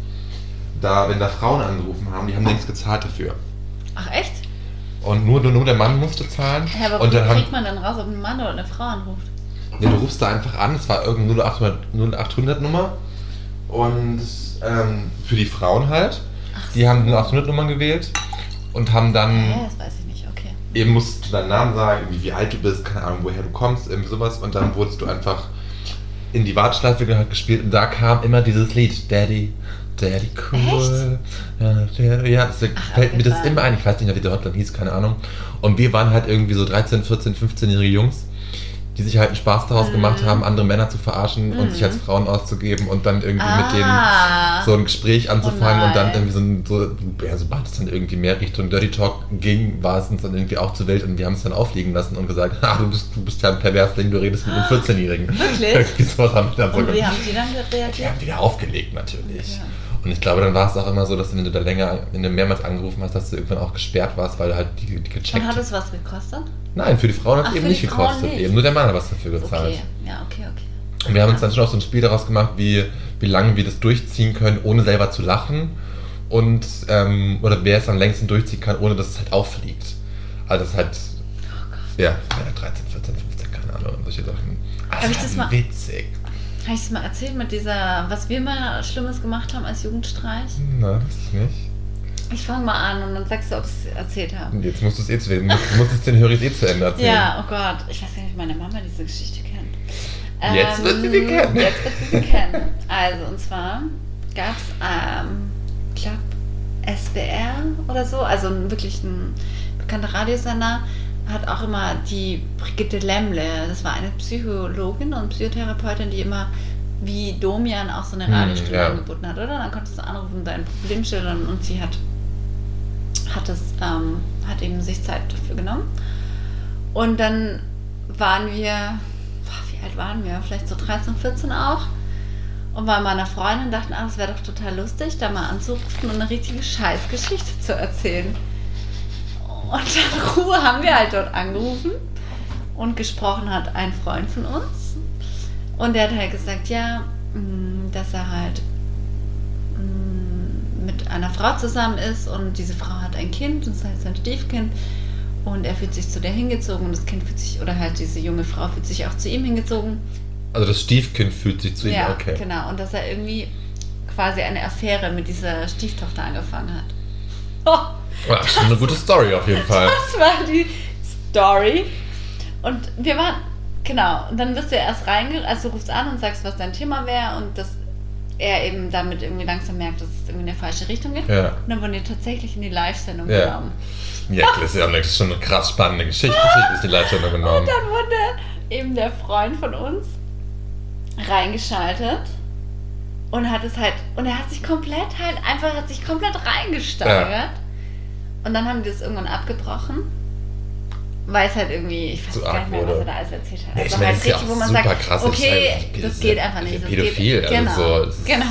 da, wenn da Frauen angerufen haben, die haben nichts gezahlt dafür. Ach echt? Und nur, nur der Mann musste zahlen. Ja, aber und wie dann haben, kriegt man dann raus, ob ein Mann oder eine Frau anruft? Nee, du rufst da einfach an, es war irgendeine 0800, 0800 Nummer und ähm, für die Frauen halt. Die haben eine 800 Nummer gewählt und haben dann Hä, das weiß ich nicht, okay. eben musst du deinen Namen sagen, wie, wie alt du bist, keine Ahnung, woher du kommst, irgendwie sowas und dann wurdest du einfach in die Warteschleife gespielt und da kam immer dieses Lied, Daddy, Daddy cool. Ja, Daddy, ja das Ach, fällt mir das immer ein, ich weiß nicht mehr, wie der Hotline hieß, keine Ahnung. Und wir waren halt irgendwie so 13, 14, 15-jährige Jungs, die sich halt einen Spaß daraus Mhm. gemacht haben, andere Männer zu verarschen und Mhm. sich als Frauen auszugeben und dann irgendwie mit denen Ah. so ein Gespräch anzufangen Oh und dann nein. irgendwie so, ein, so ja, sobald es dann irgendwie mehr Richtung Dirty Talk ging, war es uns dann irgendwie auch zur Welt und wir haben es dann aufliegen lassen und gesagt, ah, du bist, du bist ja ein Perversling, du redest mit einem 14-Jährigen. Wirklich? Irgendwie sowas haben wir dann so Und wie haben die dann Die reagiert? haben wieder aufgelegt natürlich. Ja. Und ich glaube, dann war es auch immer so, dass wenn du da länger, wenn du mehrmals angerufen hast, dass du irgendwann auch gesperrt warst, weil du halt die, die gecheckt Und hat es was gekostet? Nein, für die Frauen hat es eben nicht Frauen gekostet. nicht. Eben nur der Mann hat was dafür gezahlt. Okay, ja, okay, okay. Und wir haben uns dann schon auch so ein Spiel daraus gemacht, wie, wie lange wir das durchziehen können, ohne selber zu lachen. Und, ähm, oder wer es am längsten durchziehen kann, ohne dass es halt auffliegt. Also das ist halt, Oh Gott. ja, ja 13, 14, 15, keine Ahnung, solche Sachen. Also ich das halt mal- witzig. Habe ich es mal erzählt mit dieser, was wir mal Schlimmes gemacht haben als Jugendstreich? Na, das ist nicht. Ich fange mal an und dann sagst du, ob ich es erzählt habe. Und jetzt musst du es eh zu Ende, musst, musst es den Hörers eh zu Ende erzählen. Ja, oh Gott. Ich weiß gar nicht, ob meine Mama diese Geschichte kennt. Jetzt wird sie sie kennen. Jetzt wird sie sie kennen. Also, und zwar gab es, ähm, ich glaube, SWR oder so, also wirklich ein bekannter Radiosender, hat auch immer die Brigitte Lemle, das war eine Psychologin und Psychotherapeutin, die immer wie Domian auch so eine Hm, Radiostimme ja. angeboten hat, oder? Dann konntest du anrufen, dein Problem schildern und sie hat, hat, es, ähm, hat eben sich Zeit dafür genommen. Und dann waren wir, wie alt waren wir? Vielleicht so 13, 14 auch. Und bei meiner Freundin dachten, ah, das wäre doch total lustig, da mal anzurufen und eine richtige Scheißgeschichte zu erzählen. Und dann Ruhe haben wir halt dort angerufen und gesprochen hat ein Freund von uns. Und der hat halt gesagt, ja, mh, dass er halt mh, mit einer Frau zusammen ist und diese Frau hat ein Kind, das ist halt sein Stiefkind. Und er fühlt sich zu der hingezogen und das Kind fühlt sich, oder halt diese junge Frau fühlt sich auch zu ihm hingezogen. Also das Stiefkind fühlt sich zu ihm, ja, okay. genau. Und dass er irgendwie quasi eine Affäre mit dieser Stieftochter angefangen hat. Oh, Ja, schon eine gute Story auf jeden Fall. das war die Story. Und wir waren, genau, und dann wirst du ja erst reinge, also du rufst an und sagst, was dein Thema wäre und dass er eben damit irgendwie langsam merkt, dass es irgendwie in eine falsche Richtung geht. Ja. Und dann wurden die tatsächlich in die Live-Sendung Ja. genommen. Ja, das ist ja schon eine krass spannende Geschichte. Ist die Leitstelle genommen. Und dann wurde eben der Freund von uns reingeschaltet und hat es halt, und er hat sich komplett halt einfach, hat sich komplett reingesteigert. Und dann haben die das irgendwann abgebrochen. Weil es halt irgendwie, ich weiß gar nicht mehr, was er da alles erzählt hat. Ja, ich Also meine, halt ja richtig, wo man sagt, krass, okay, halt- das geht einfach nicht. Das pädophil, geht, also genau, so, das ist- genau.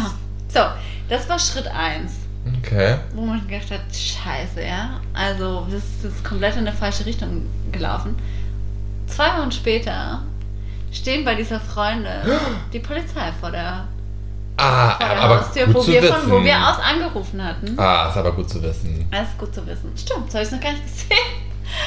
So, das war Schritt 1 Okay. wo man gedacht hat, scheiße, ja. Also das ist komplett in eine falsche Richtung gelaufen. Zwei Wochen später stehen bei dieser Freundin die Polizei vor der, Ah, vor der aber Haustür, gut wo zu wir, wissen. von wo wir aus angerufen hatten. Ah, ist aber gut zu wissen. Das ist gut zu wissen. Stimmt, das habe ich noch gar nicht gesehen.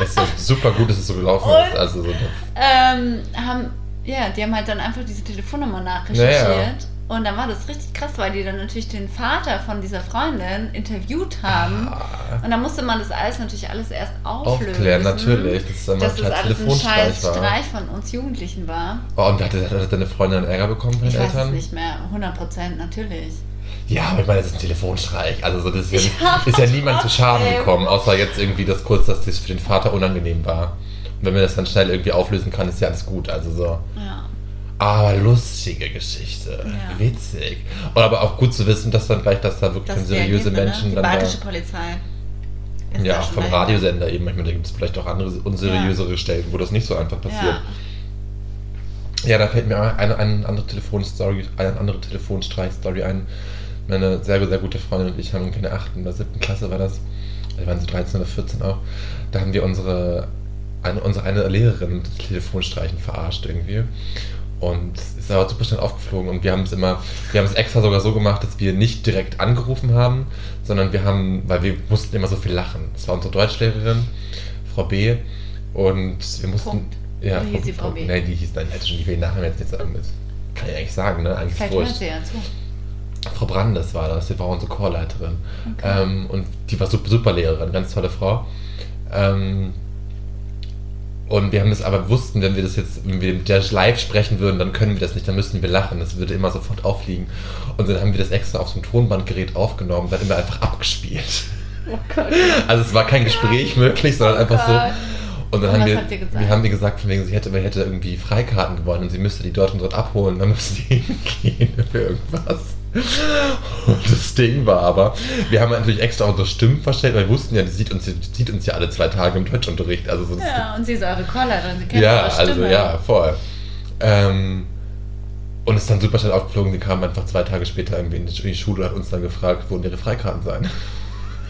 Es ist ja super gut, dass es so gelaufen Und- ist. Also so Ähm, haben, ja, die haben halt dann einfach diese Telefonnummer nachrecherchiert. Naja. Und dann war das richtig krass, weil die dann natürlich den Vater von dieser Freundin interviewt haben. ah, Und dann musste man das alles natürlich alles erst auflösen. aufklären, natürlich. Das ist dann Dass das ein alles ein scheiß war. Streich von uns Jugendlichen war. Oh, und hat, hat deine Freundin Ärger bekommen von Ich den weiß es Eltern? nicht mehr. 100 Prozent, natürlich. Ja, aber ich meine, das ist ein Telefonstreich. Also so, das ist ja, Ja, ist ja niemand zu Schaden gekommen, außer jetzt irgendwie das kurz, dass das für den Vater unangenehm war. Und wenn man das dann schnell irgendwie auflösen kann, ist ja alles gut. Also so. Ja. Aber lustige Geschichte. Ja. Witzig. Und aber auch gut zu wissen, dass dann gleich, dass da wirklich Das seriöse reagiert man, Menschen ne? Die dann da. badische Polizei. ist Ja, da vom. Radiosender eben. Ich meine, da gibt es vielleicht auch andere unseriösere Stellen, wo das nicht so einfach passiert. Ja. Ja, da fällt mir eine, eine andere Telefonstory, eine andere Telefonstreich-Story ein. meine sehr, sehr gute Freundin und ich haben in der 8. oder 7. Klasse war das, wir waren so 13 oder 14 auch, da haben wir unsere eine, unsere eine Lehrerin mit Telefonstreichen verarscht irgendwie. Und ist aber super schnell aufgeflogen und wir haben es immer, wir haben es extra sogar so gemacht, dass wir nicht direkt angerufen haben, sondern wir haben, weil wir mussten immer so viel lachen. Das war unsere Deutschlehrerin, Frau B. Und wir mussten. Punkt. Ja, Wie hieß die Frau B? Nein, die hieß, nein, hätte schon die will Nachnamen jetzt nicht sagen. Das kann ich eigentlich sagen, ne? Eigentlich Vielleicht wurscht. sie ja. Frau Brandes war das, die war unsere Chorleiterin. Okay. Ähm, und die war super, super Lehrerin, ganz tolle Frau. Ähm, und wir haben das aber wussten, wenn wir das jetzt, wenn wir mit der live sprechen würden, dann können wir das nicht, dann müssten wir lachen. Das würde immer sofort auffliegen. Und dann haben wir das extra auf so einem Tonbandgerät aufgenommen, dann immer einfach abgespielt. Oh Gott. Also es war kein Gespräch möglich, sondern einfach so. Gott. Und dann Und haben wir, wir haben ihr gesagt, von wegen, sie hätte, hätte irgendwie Freikarten gewonnen und sie müsste die dort und dort abholen, dann müsste sie hingehen für irgendwas. Und das Ding war aber, wir haben natürlich extra unsere Stimmen verstellt, weil wir wussten ja, die sieht uns, die sieht uns ja alle zwei Tage im Deutschunterricht. Also sonst, Ja, und sie ist eure Chorleiterin, sie kennt ja, eure also Stimme. ja, voll. Ähm, und es ist dann super schnell aufgeflogen, sie kam einfach zwei Tage später irgendwie in die Schule und hat uns dann gefragt, wo ihre Freikarten seien.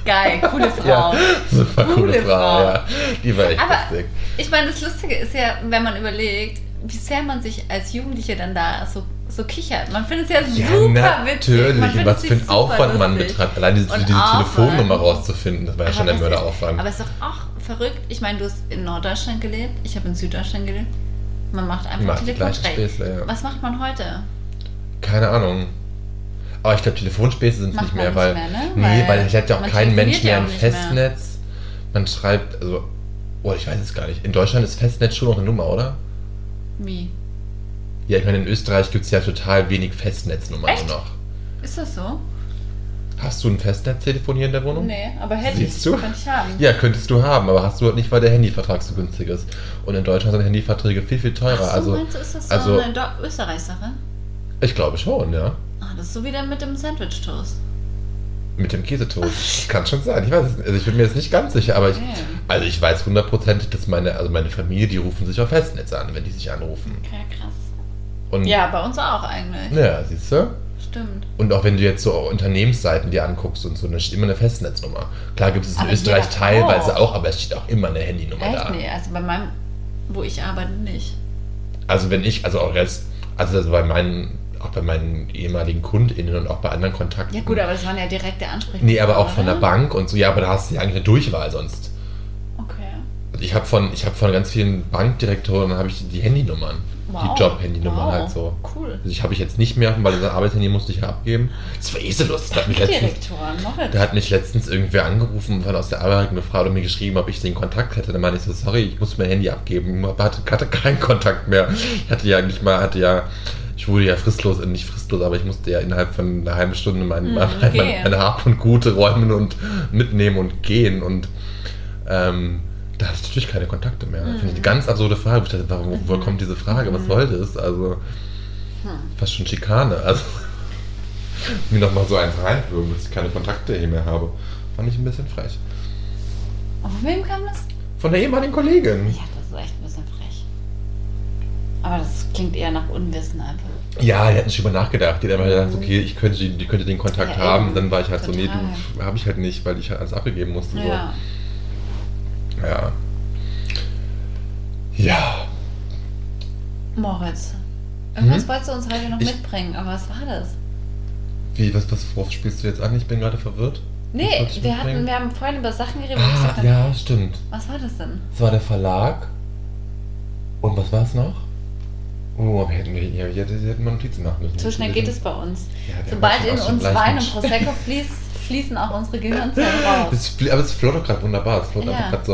Geil, coole Frau. Ja, super coole, Coole Frau, Frau. ja. Die war echt Aber lustig. ich meine, das Lustige ist ja, wenn man überlegt, wie sehr man sich als Jugendliche dann da so, so kichert. Man findet es ja, super witzig. Man natürlich. Was für ein super Aufwand man lustig. betreibt. Allein diese, diese. Telefonnummer rauszufinden, das war ja schon der Mörderaufwand. Aber es ist doch auch verrückt. Ich meine, du hast in Norddeutschland gelebt, ich habe in Süddeutschland gelebt. Man macht einfach Macht die gleichen Telefonsprechen. Späße, ja. Was macht man heute? Keine Ahnung. Aber ich glaube, Telefonspäße sind es nicht man mehr, nicht weil. mehr, ne? Nee, Weil weil ich hat ja auch man kein Mensch ja mehr ein nicht mehr. Festnetz. Man schreibt, also. Oh, ich weiß es gar nicht. In Deutschland ist Festnetz schon noch eine Nummer, oder? Wie? Ja, ich meine, in Österreich gibt es ja total wenig Festnetznummern Echt? noch. Ist das so? Hast du ein Festnetztelefon hier in der Wohnung? Nee, aber Handy Siehst du? könnte ich haben. Ja, könntest du haben, aber hast du halt nicht, weil der Handyvertrag so günstig ist. Und in Deutschland sind Handyverträge viel, viel teurer. Ach so, also, meinst du, ist das so also eine Österreich-Sache? ich glaube schon, ja. Ah, das ist so wie dann mit dem Sandwich-Toast. Mit dem Käsetoast. Kann schon sein. Ich weiß es nicht. Also ich bin mir jetzt nicht ganz sicher, aber ich, Okay. also ich weiß hundertprozentig, dass meine, also meine Familie, die rufen sich auf Festnetz an, wenn die sich anrufen. Okay, krass. Und Ja, bei uns auch eigentlich. ja, siehst du? Stimmt. Und auch wenn du jetzt so Unternehmensseiten dir anguckst und so, dann steht immer eine Festnetznummer. Klar gibt es in Aber Österreich teilweise auch. auch, aber es steht auch immer eine Handynummer Echt? da. Nee, also bei meinem, wo ich arbeite, nicht. Also wenn ich, also auch jetzt, also bei meinen, auch bei meinen ehemaligen KundInnen und auch bei anderen Kontakten. Ja gut, aber das waren ja direkte Ansprechpartner. Nee, aber auch von der? Bank und so, ja, aber da hast du ja eigentlich eine Durchwahl sonst. Okay. Also ich habe von, ich hab von ganz vielen Bankdirektoren habe ich die Handynummern. Wow. Die Job-Handynummern Wow. halt so. Cool. Also ich habe ich jetzt nicht mehr, weil das Arbeitshandy musste ich ja abgeben. Das war eh so lustig. Da hat mich letztens, da hat mich letztens irgendwer angerufen von aus der Arbeit und gefragt und mir geschrieben, ob ich den Kontakt hätte. Dann meinte ich so, sorry, ich muss mein Handy abgeben. Aber hatte, hatte keinen Kontakt mehr. Ich hatte ja nicht mal, hatte ja, ich wurde ja fristlos, äh, nicht fristlos, aber ich musste ja innerhalb von einer halben Stunde mein, Mhm, mein, mein, gehen. meine Hab und Gute räumen und mitnehmen und gehen. Und ähm, da hatte ich natürlich keine Kontakte mehr. Das finde ich eine ganz absurde Frage. Ich dachte, warum, woher kommt diese Frage? Was soll das? Also Hm. fast schon Schikane. Also mir noch mal so eins reinwürgen, dass ich keine Kontakte hier mehr habe. Fand ich ein bisschen frech. Von wem kam das? Von der ehemaligen Kollegin. Ja, Aber das klingt eher nach Unwissen einfach. Ja, die hatten schon über nachgedacht. Die hat einfach gedacht, okay, ich könnte, die könnte den Kontakt Ja, haben. Dann war ich halt so, nee, Total. du habe ich halt nicht, weil ich halt alles abgegeben musste. So. Ja. Ja. Ja. Moritz. Irgendwas Hm? wolltest du uns heute noch Ich- mitbringen, aber was war das? Wie, was, was, worauf spielst du jetzt an? Ich bin gerade verwirrt. Nee, wir, hatten, wir haben vorhin über Sachen geredet, ich Ah, ja, stimmt. was war das denn? Es war der Verlag. Und was war es noch? Oh, wir hätten, wir, ja, wir hätten mal Notizen machen müssen. So schnell geht es bei uns. Ja, Sobald ja in uns Wein und Prosecco fließt, fließen auch unsere Gehirnzellen raus. Fl- aber es float doch gerade wunderbar. Es float Ja. einfach gerade so.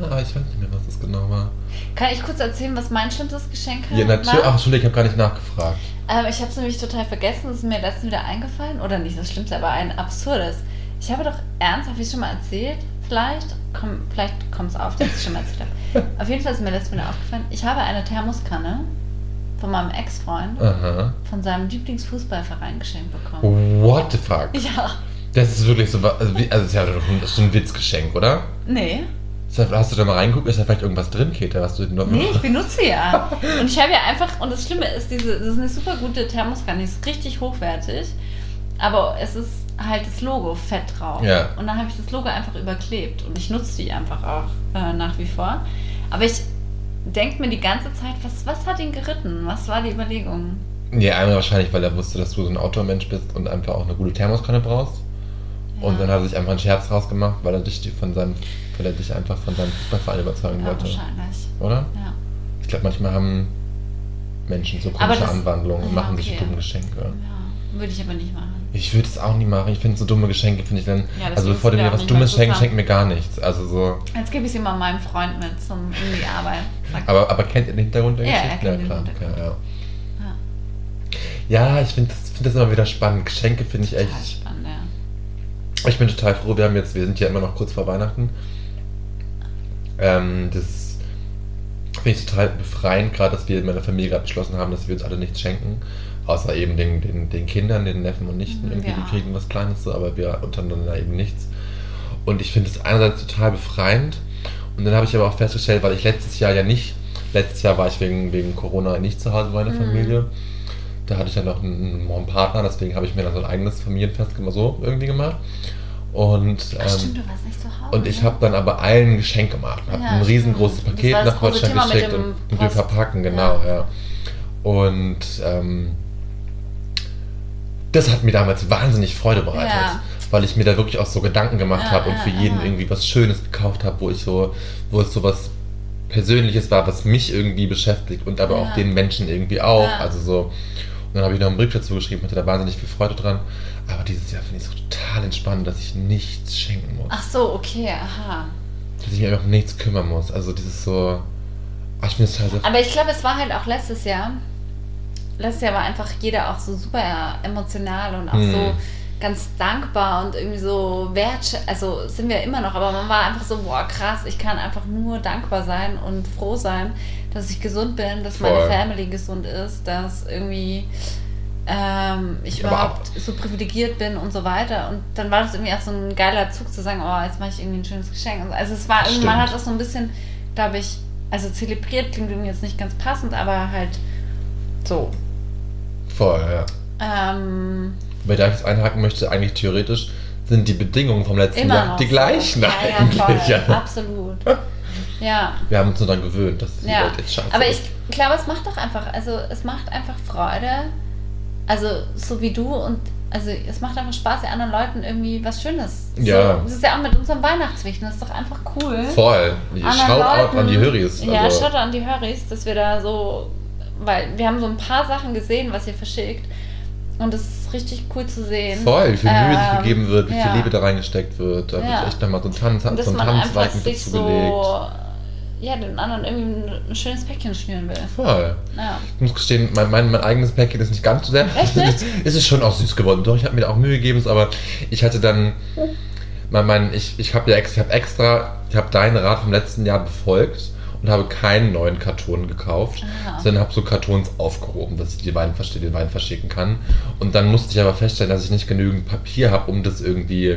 Ja, aber ich weiß nicht mehr, was das genau war. Kann ich kurz erzählen, was mein schlimmstes Geschenk Ja, natürlich. Ach, war? Entschuldigung, ich habe gar nicht nachgefragt. Ähm, ich habe es nämlich total vergessen, es ist mir letztens wieder eingefallen. Oder nicht das Schlimmste, aber ein absurdes. Ich habe doch ernsthaft, wie schon mal erzählt, vielleicht, komm, vielleicht kommt es auf, dass ich schon mal erzählt habe. Auf jeden Fall ist mir letztens wieder aufgefallen, ich habe eine Thermoskanne von meinem Ex-Freund Aha. von seinem Lieblingsfußballverein geschenkt bekommen. What the fuck? Ja, Das ist wirklich so. Also, also das ist ja doch ein, Witzgeschenk, oder? nee. Hast du da mal reingeguckt? Ist da vielleicht irgendwas drin, Käthe, was du noch. Nee, ich benutze ja. Und ich habe ja einfach, und das Schlimme ist, diese, das ist eine super gute Thermoskanne, die ist richtig hochwertig. aber es ist halt das Logo fett drauf. Ja. Und dann habe ich das Logo einfach überklebt und ich nutze die einfach auch äh, nach wie vor. Aber ich denke mir die ganze Zeit, was, was hat ihn geritten? Was war die Überlegung? Ja, einmal wahrscheinlich, weil er wusste, dass du so ein Outdoor-Mensch bist und einfach auch eine gute Thermoskanne brauchst. Und Ja. dann hat er sich einfach einen Scherz rausgemacht, weil er dich von seinem, weil er dich einfach von seinem Fußballverein überzeugen Ja, wollte. wahrscheinlich. Oder? Ja. Ich glaube, manchmal haben Menschen so komische das- Anwandlungen und machen sich okay. dumme Geschenke. ja. Würde ich aber nicht machen. Ich würde es auch nie machen. Ich finde so dumme Geschenke, finde ich dann. Ja, also bevor du mir was Dummes schenkst, zusammen. schenk mir gar nichts. Also so. Jetzt gebe ich sie mal meinem Freund mit zum in die Arbeit. Sag, Aber, aber kennt ihr den Hintergrund der Ja, er Geschichte? kennt den klar. Ja. ja, ja, ich finde das, find das immer wieder spannend. Geschenke finde ich total echt. spannend, ja. Ich bin total froh, wir haben jetzt, wir sind ja immer noch kurz vor Weihnachten. Ähm, das finde ich total befreiend, gerade dass wir in meiner Familie gerade beschlossen haben, dass wir uns alle nichts schenken. Außer eben den, den, den Kindern, den Neffen und Nichten, irgendwie, Ja. die kriegen was Kleines so, aber wir untereinander eben nichts. Und ich finde es einerseits total befreiend. Und dann habe ich aber auch festgestellt, weil ich letztes Jahr ja nicht, letztes Jahr war ich wegen, wegen Corona nicht zu Hause bei meiner Mhm. Familie. Da hatte ich ja noch einen, einen Partner, deswegen habe ich mir dann so ein eigenes Familienfest immer so irgendwie gemacht. Und, Ach, ähm, stimmt, du warst nicht zu Hause. und ich ne? habe dann aber allen ein Geschenk gemacht. Habe Ja, ein riesengroßes stimmt. Paket nach Deutschland Thema geschickt und Post. Verpacken, genau, Ja. ja. Und ähm, das hat mir damals wahnsinnig Freude bereitet, Ja. weil ich mir da wirklich auch so Gedanken gemacht Ja, habe und für jeden irgendwie was Schönes gekauft habe, wo ich so, wo es so was Persönliches war, was mich irgendwie beschäftigt und aber auch den Menschen irgendwie auch. Also so. Und dann habe ich noch einen Brief dazu geschrieben, hatte da wahnsinnig viel Freude dran. Aber dieses Jahr finde ich es so total entspannt, dass ich nichts schenken muss Ach so, okay, aha. dass ich mich einfach um nichts kümmern muss. Also dieses so. Ach, ich das total so. Aber ich glaube, es war halt auch letztes Jahr. Letztes Jahr war einfach jeder auch so super emotional und auch Hm. so ganz dankbar und irgendwie so wert. Also sind wir immer noch, aber man war einfach so, boah, krass, ich kann einfach nur dankbar sein und froh sein, dass ich gesund bin, dass meine Voll. Family gesund ist, dass irgendwie ähm, ich Aber überhaupt so privilegiert bin und so weiter. Und dann war das irgendwie auch so ein geiler Zug zu sagen, oh, jetzt mache ich irgendwie ein schönes Geschenk. Also es war irgendwie, man hat das so ein bisschen, glaube ich, also zelebriert klingt irgendwie jetzt nicht ganz passend, aber halt so. Voll, ja. Ähm, Weil da ich das einhaken möchte, eigentlich theoretisch sind die Bedingungen vom letzten Jahr noch. die gleichen ja, eigentlich. Ja, voll, ja. absolut. Ja. Wir haben uns nur daran gewöhnt, dass die Ja, Welt jetzt scheiße aber ich glaube, es macht doch einfach, also es macht einfach Freude, also so wie du und also es macht einfach Spaß, den anderen Leuten irgendwie was Schönes. Ja. So, das ist ja auch mit unserem Weihnachtswichten, das ist doch einfach cool. Voll. Shoutout an die Höris. Ja, Also, Shoutout an die Höris, dass wir da so, weil wir haben so ein paar Sachen gesehen, was ihr verschickt und es ist richtig cool zu sehen. voll, wie viel Mühe sich Ähm, gegeben wird, wie ja. viel Liebe da reingesteckt wird. Da Ja. wird echt nochmal so ein Tanz, so ein Tanzweig mit sich dazu gelegt. so, ja, den anderen irgendwie ein, ein schönes Päckchen schnüren will. Voll. Ja. Ich muss gestehen, mein, mein, mein eigenes Päckchen ist nicht ganz so sehr. Echt nicht? es ist schon auch süß geworden. Doch, ich habe mir da auch Mühe gegeben, aber ich hatte dann. Mein, mein, ich ich habe ja extra, ich hab extra, ich habe deinen Rat vom letzten Jahr befolgt und habe keinen neuen Karton gekauft, Aha. sondern habe so Kartons aufgehoben, dass ich die Wein, den Wein verschicken kann. Und dann musste ich aber feststellen, dass ich nicht genügend Papier habe, um das irgendwie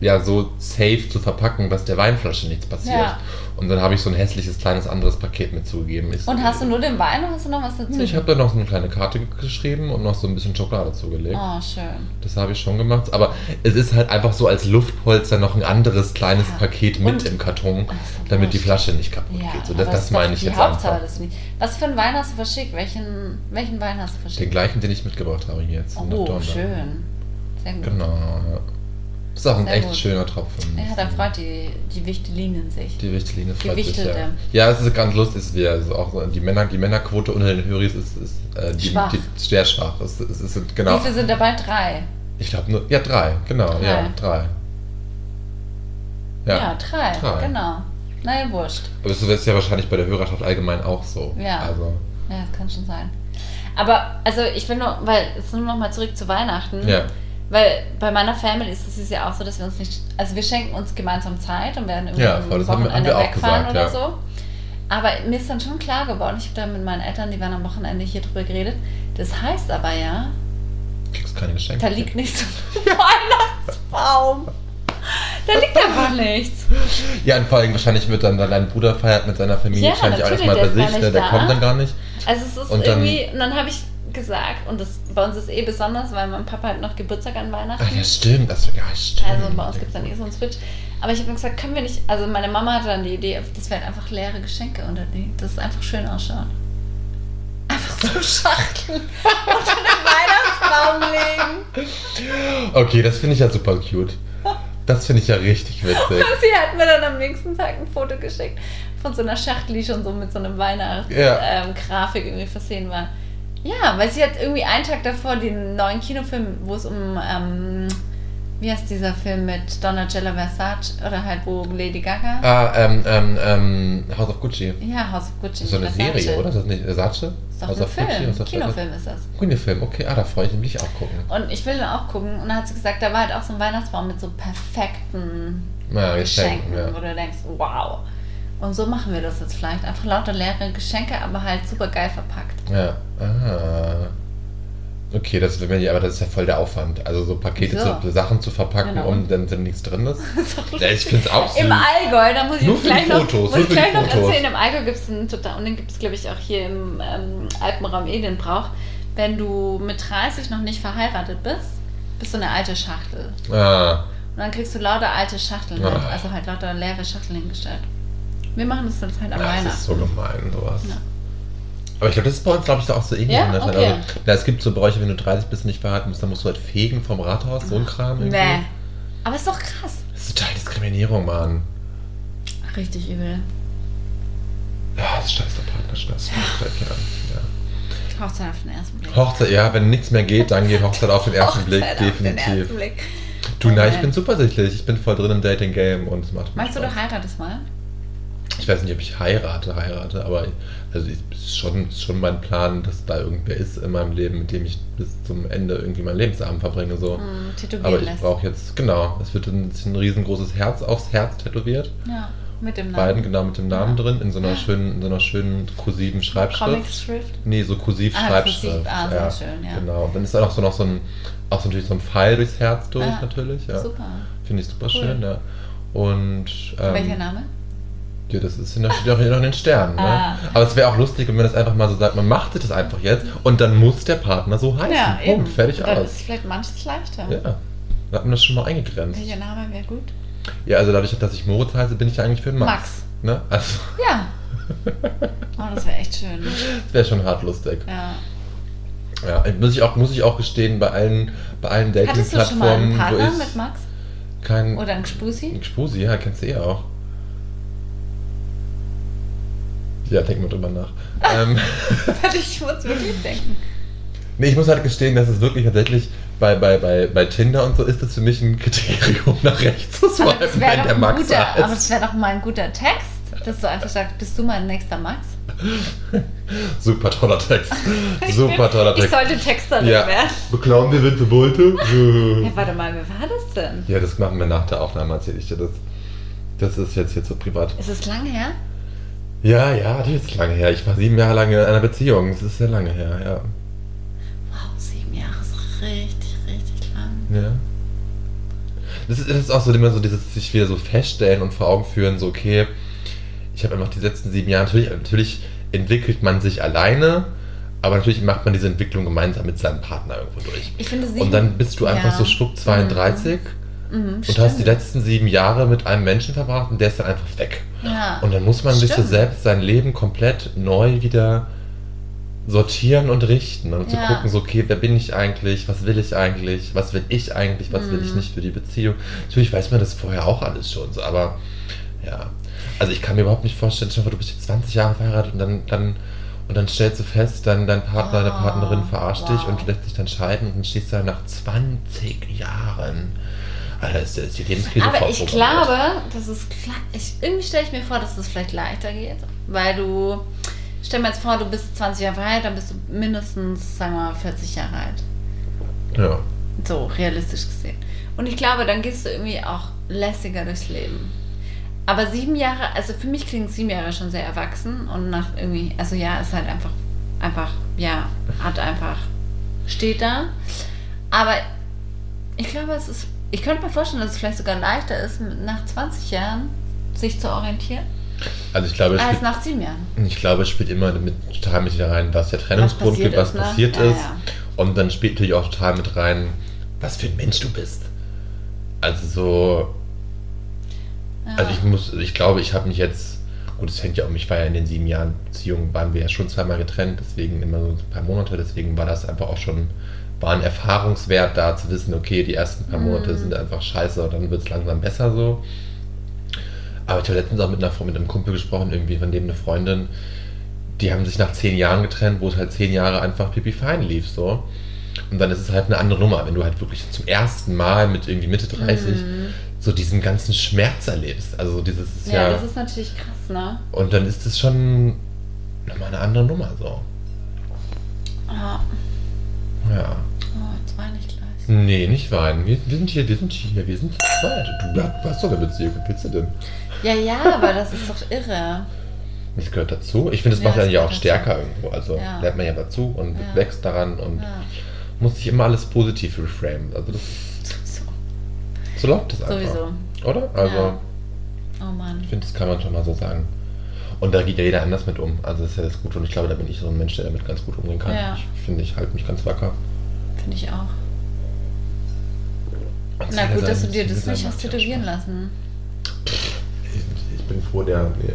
ja so safe zu verpacken, dass der Weinflasche nichts passiert. Ja. Und dann habe ich so ein hässliches kleines anderes Paket mit zugegeben. Ist- Und hast du nur den Wein oder hast du noch was dazu? ich habe da noch so eine kleine Karte geschrieben und noch so ein bisschen Schokolade zugelegt. Oh, schön. Das habe ich schon gemacht. Aber es ist halt einfach so als Luftpolster noch ein anderes kleines Ja. Paket mit Und- im Karton, damit die. Flasche nicht kaputt Ja, geht. So, das das meine ich jetzt Hauptsache einfach. des Lied- Was für einen Wein hast du verschickt? Welchen, welchen Wein hast du Den verschickt? gleichen, den ich mitgebracht habe hier jetzt. Oh, schön. Sehr gut. Genau, ja. Das ist auch ein Sehr echt gut. schöner Tropfen. Ja, da freut die, die Wichtelinen sich. Die Wichtline freut sich, ja. Ja, es ist ganz lustig, ist wieder so auch die Männer, die Männerquote unter den Höris ist, ist äh, die, Schwach. die sehr schwach. Es, es, es sind genau. Wie viele sind dabei? Drei. Ich glaube nur, ja drei, genau, Drei. ja drei. Ja, Ja. drei, drei. Genau. Naja, wurscht. Aber das ist ja wahrscheinlich bei der Hörerschaft allgemein auch so. Ja. Also, Ja, das kann schon sein. Aber, also ich will nur, weil, jetzt nur noch mal zurück zu Weihnachten. ja. Weil bei meiner Family ist es ja auch so, dass wir uns nicht, also wir schenken uns gemeinsam Zeit und werden irgendwie Ja, voll, das haben wir- haben Wochenende wir auch wegfahren gesagt, oder ja. so. Aber mir ist dann schon klar geworden, ich habe da mit meinen Eltern, die waren am Wochenende hier drüber geredet. Das heißt aber ja, Kriegst keine Geschenke. da liegt nichts im Weihnachtsbaum. Da liegt einfach nichts. Ja, und vor allem wahrscheinlich wird dann dein Bruder feiert mit seiner Familie Ja, wahrscheinlich auch erstmal bei der sich, nicht ne? der kommt dann gar nicht. Also es ist Und dann- irgendwie, und dann habe ich gesagt, und das bei uns ist eh besonders, weil mein Papa hat noch Geburtstag an Weihnachten. Ach ja, stimmt. Das, ja, stimmt. Also bei uns gibt es dann eh so einen Switch. Aber ich habe gesagt, können wir nicht, also meine Mama hatte dann die Idee, das wären einfach leere Geschenke unter die, dass es einfach schön ausschaut. Einfach so Schachteln unter den Weihnachtsbaum legen. Okay, das finde ich ja super cute. Das finde ich ja richtig witzig. Sie hat mir dann am nächsten Tag ein Foto geschickt von so einer Schachtel, die schon so mit so einem Weihnachtsgrafik Ja. ähm, irgendwie versehen war. Ja, weil sie hat irgendwie einen Tag davor den neuen Kinofilm, wo es um, ähm, wie heißt dieser Film mit Donatella Versace oder halt wo Lady Gaga? Ah, ähm, ähm, ähm, House of Gucci. Ja, House of Gucci. Das ist so eine Versace. Serie, oder? Ist das nicht Versace? Ist doch House ein of Gucci? Film. Of Kinofilm ist das. Kinofilm, okay. Ah, da freue ich mich auch gucken. Und ich will dann auch gucken. Und dann hat sie gesagt, da war halt auch so ein Weihnachtsbaum mit so perfekten Ja, Geschenken, Geschenken, wo ja. du denkst, wow. Und so machen wir das jetzt vielleicht. Einfach lauter leere Geschenke, aber halt super geil verpackt. Ja. Ah. Okay, das mir, aber das ist ja voll der Aufwand. Also so Pakete, Wieso? zu, Sachen zu verpacken Genau. und dann, dann nichts drin ist. Ist Ja, ich finde es auch süß. Im Allgäu, da muss ich Nur gleich noch, Fotos, muss nur ich gleich noch erzählen. Im Allgäu gibt es einen total, und den gibt es glaube ich auch hier im ähm, Alpenraum Edenbrauch. Wenn du mit 30 noch nicht verheiratet bist, bist du eine alte Schachtel. Ah, Und dann kriegst du lauter alte Schachteln, Ah. also halt lauter leere Schachteln hingestellt. Wir machen das jetzt halt am das Weihnachten. ist so gemein, sowas. Ja. Aber ich glaube, das ist bei uns, glaube ich, auch so ähnlich. Ja? Okay. Also, na, es gibt so Bräuche, wenn du 30 bist und nicht verheiratet bist, dann musst du halt fegen vom Rathaus, so ein Kram. irgendwie. Nee. Aber ist doch krass. Das ist total Diskriminierung, Mann. Richtig übel. Ja, das ist scheiß der Partnerschmerz. Ja. Hochzeit auf den ersten Blick. Hochzeit, ja, wenn nichts mehr geht, dann geht Hochzeit auf den ersten Blick, auf den definitiv. ersten Blick. Du, nein, ich bin zuversichtlich. Ich bin voll drin im Dating-Game und es macht Meinst du, Spaß. du heiratest mal? Ich weiß nicht, ob ich heirate, heirate, aber also ist schon, schon mein Plan, dass da irgendwer ist in meinem Leben, mit dem ich bis zum Ende irgendwie mein Lebensabend verbringe. So. Tätowieren aber ich brauche jetzt, genau, es wird ein, ein riesengroßes Herz aufs Herz tätowiert. Ja, mit dem Namen. Beiden genau mit dem Namen Ja. drin, in so einer schönen, in so einer schönen kursiven Schreibschrift. Comic-Schrift. Nee, so kursiv Ah, Schreibschrift. kursiv, ah, sehr schön, ja. Genau. Und dann ist da noch so noch so ein, auch so natürlich so ein Pfeil durchs Herz durch, Ja, natürlich. Ja. Super. Finde ich super Cool. schön, ja. Und ähm, Welcher Name? Ja, das ist der, steht auch hier noch in den Sternen. Ne? Ah. Aber es wäre auch lustig, wenn man das einfach mal so sagt, man macht das einfach jetzt und dann muss der Partner so heißen. Ja, eben. Punkt, fertig Dann aus. ist vielleicht manches leichter. Ja. Dann hat man das schon mal eingegrenzt. Welcher Name wäre gut? Ja, also dadurch, dass ich Moritz heiße, bin ich ja eigentlich für Max. Max. Ne? Also, Ja. Oh, das wäre echt schön. das wäre schon hart lustig. Ja. Ja, muss ich auch, muss ich auch gestehen, bei allen, bei allen Hattest du schon mal einen Dating-Plattformen, Partner wo mit ich Max? kein Oder einen Gspusi? Spusi, ja, kennst du eh auch. Ja, denk mal drüber nach. ähm, ich muss wirklich denken. nee, ich muss halt gestehen, dass es wirklich tatsächlich bei, bei, bei, bei Tinder und so ist es für mich ein Kriterium, nach rechts zu swipen, das wäre wenn der ein Max guter, aber das heißt. wär doch mal ein guter Text, dass du einfach sagst, bist du mein nächster Max? Super toller Text. Super toller Ich Text. sollte Texterin Ja. werden. Beklauen wir Witze Beute? Ja, warte mal, wer war das denn? Ja, das machen wir nach der Aufnahme, erzähle ich dir das. Das ist jetzt, jetzt so privat. Ist es lang her? Ja, ja, das ist lange her. Ich war sieben Jahre lang in einer Beziehung. Das ist sehr lange her, ja. Wow, sieben Jahre ist richtig, richtig lang. Ja. Das ist, das ist auch so immer so dieses sich wieder so feststellen und vor Augen führen, so okay, ich habe einfach die letzten sieben Jahre, natürlich, natürlich entwickelt man sich alleine, aber natürlich macht man diese Entwicklung gemeinsam mit seinem Partner irgendwo durch. Ich finde sieben... Und dann bist du einfach Ja. so schwupp 32 Mhm, und stimmt. hast die letzten sieben Jahre mit einem Menschen verbracht und der ist dann einfach weg. Ja. Und dann muss man sich so selbst sein Leben komplett neu wieder sortieren und richten und zu Ja. gucken, so, okay, wer bin ich eigentlich, was will ich eigentlich, was will ich eigentlich, was will ich Mhm. nicht für die Beziehung. Natürlich weiß man das vorher auch alles schon, so, aber ja. Also ich kann mir überhaupt nicht vorstellen, vor, du bist jetzt 20 Jahre verheiratet und dann, dann, und dann stellst du fest, dein, dein Partner, deine Ah, Partnerin verarscht dich wow. und lässt sich dann scheiden und dann stehst du da nach 20 Jahren. Alter, ist, ist die Lebenskrise Aber ich glaube, das ist klar. Ich, irgendwie stelle ich mir vor, dass das vielleicht leichter geht. Weil du. Stell mir jetzt vor, du bist 20 Jahre alt, dann bist du mindestens, sagen wir mal, 40 Jahre alt. Ja. So, realistisch gesehen. Und ich glaube, dann gehst du irgendwie auch lässiger durchs Leben. Aber sieben Jahre, also für mich klingt sieben Jahre schon sehr erwachsen und nach irgendwie, also ja, ist halt einfach, einfach, ja, hat einfach, steht da. Aber ich glaube, es ist, ich könnte mir vorstellen, dass es vielleicht sogar leichter ist, nach 20 Jahren sich zu orientieren, Also ich glaube, es als gibt nach sieben Jahren. Ich glaube, es spielt immer mit, total mit rein, was der Trennungsgrund passiert gibt, was ist, ne? passiert Ja, ist. ja. Und dann spielt natürlich auch total mit rein, was für ein Mensch du bist. Also so, Ja. also ich muss, ich glaube, ich habe mich jetzt, gut, es fängt ja um, ich war ja in den sieben Jahren Beziehung, waren wir ja schon zweimal getrennt, deswegen immer so ein paar Monate, deswegen war das einfach auch schon, war ein Erfahrungswert da zu wissen, okay, die ersten paar Monate Mhm. sind einfach scheiße und dann wird es langsam besser so. Aber ich habe letztens auch mit, einer, mit einem Kumpel gesprochen, irgendwie von dem eine Freundin, die haben sich nach zehn Jahren getrennt, wo es halt zehn Jahre einfach pipi fein lief so. Und dann ist es halt eine andere Nummer, wenn du halt wirklich zum ersten Mal mit irgendwie Mitte 30 Mhm. so diesen ganzen Schmerz erlebst. Also dieses ist ja, ja, das ist natürlich krass, ne? und dann ist es schon nochmal eine andere Nummer so. Ah, Ja. oh, jetzt weine ich gleich. Nee, nicht weinen. Wir, wir sind hier, wir sind hier, wir sind zu zweit. Du hast doch eine Beziehung, was willst du denn? Ja, ja, aber das ist doch irre. Das gehört dazu. Ich finde, es Ja, macht das einen ja auch gehört stärker dazu. irgendwo. Also Ja. lernt man ja dazu und Ja. wächst daran und muss sich immer alles positiv reframen. Also das, so, so läuft das einfach. sowieso. Oder? Also. Oh Mann. ich finde, das kann man schon mal so sagen. Und da geht ja jeder anders mit um. Also das ist ja das Gute und ich glaube, da bin ich so ein Mensch, der damit ganz gut umgehen kann. Ja. Ich finde, ich halte mich ganz wacker. Finde ich auch. Und Na gut, sein- dass du dir das nicht hast tätowieren lassen. Ich, ich bin froh, der. Nee.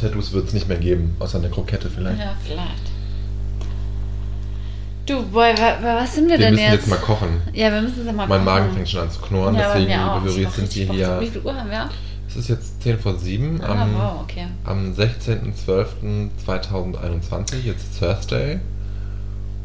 Tattoos wird es nicht mehr geben, außer eine Krokette vielleicht. Ja, vielleicht. Du, boy, wa, wa, was sind wir, Wir denn müssen jetzt? jetzt mal kochen. Ja, wir müssen jetzt mal Mein kochen. Magen fängt schon an zu knurren, ja, deswegen, liebe Ich Hörer, sind wir Bock. Wie hier. viel Uhr haben wir? Es ist jetzt 10 vor 7 Ah, am, wow, okay. am 16.12.2021, jetzt Thursday.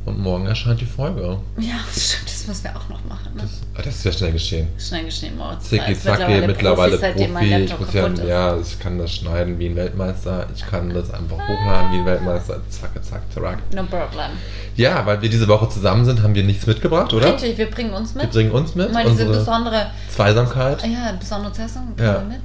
Und morgen erscheint die Folge. Ja, stimmt, das müssen wir auch noch machen. Ne? Das, ah, das ist ja schnell geschehen. Schnell geschnitten, Moritz. Zicki zacki, mittlerweile Profi, Profi. Ich muss ja, ja, ich kann das schneiden wie ein Weltmeister. Ich kann das einfach hochladen wie ein Weltmeister. Zacke, zack, zack. No problem. Ja, weil wir diese Woche zusammen sind, haben wir nichts mitgebracht, oder? Richtig, wir bringen uns Wir mit. bringen uns mit. Mal diese besondere, Zweisamkeit. ja, besondere Testung Ja. wir mit.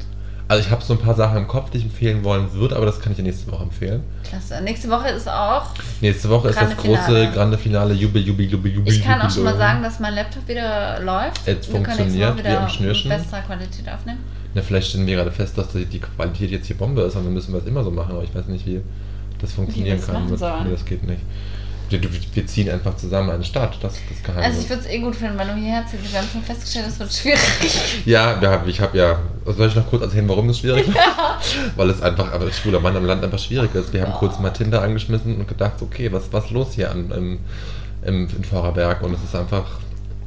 Also ich habe so ein paar Sachen im Kopf, die ich empfehlen wollen würde, aber das kann ich ja nächste Woche empfehlen. Klasse. Nächste Woche ist auch. Nächste Woche ist das große Finale. Grande Finale Jubel, Jubel, Jubel, Jubel. Ich kann auch schon mal Jubel. sagen, dass mein Laptop wieder läuft. Es wir funktioniert wie wieder am Schnürchen. bester Qualität aufnehmen. Ja, vielleicht stellen wir gerade fest, dass die Qualität jetzt hier Bombe ist und dann müssen wir es immer so machen, aber ich weiß nicht, wie das funktionieren das kann. sollen. nee, das geht nicht. Wir, wir ziehen einfach zusammen eine Stadt, das ist das Geheimnis. Also ich würde es eh gut finden, wenn du hierher ziehst. Wir haben schon festgestellt, es wird schwierig. ja, haben, ich habe ja, soll ich noch kurz erzählen, warum das schwierig ist? Weil es einfach, aber als schwuler Mann am Land einfach schwierig ist. Wir haben Oh. kurz mal Tinder angeschmissen und gedacht, okay, was was los hier an, im, im, in Vorarlberg? Und es ist einfach,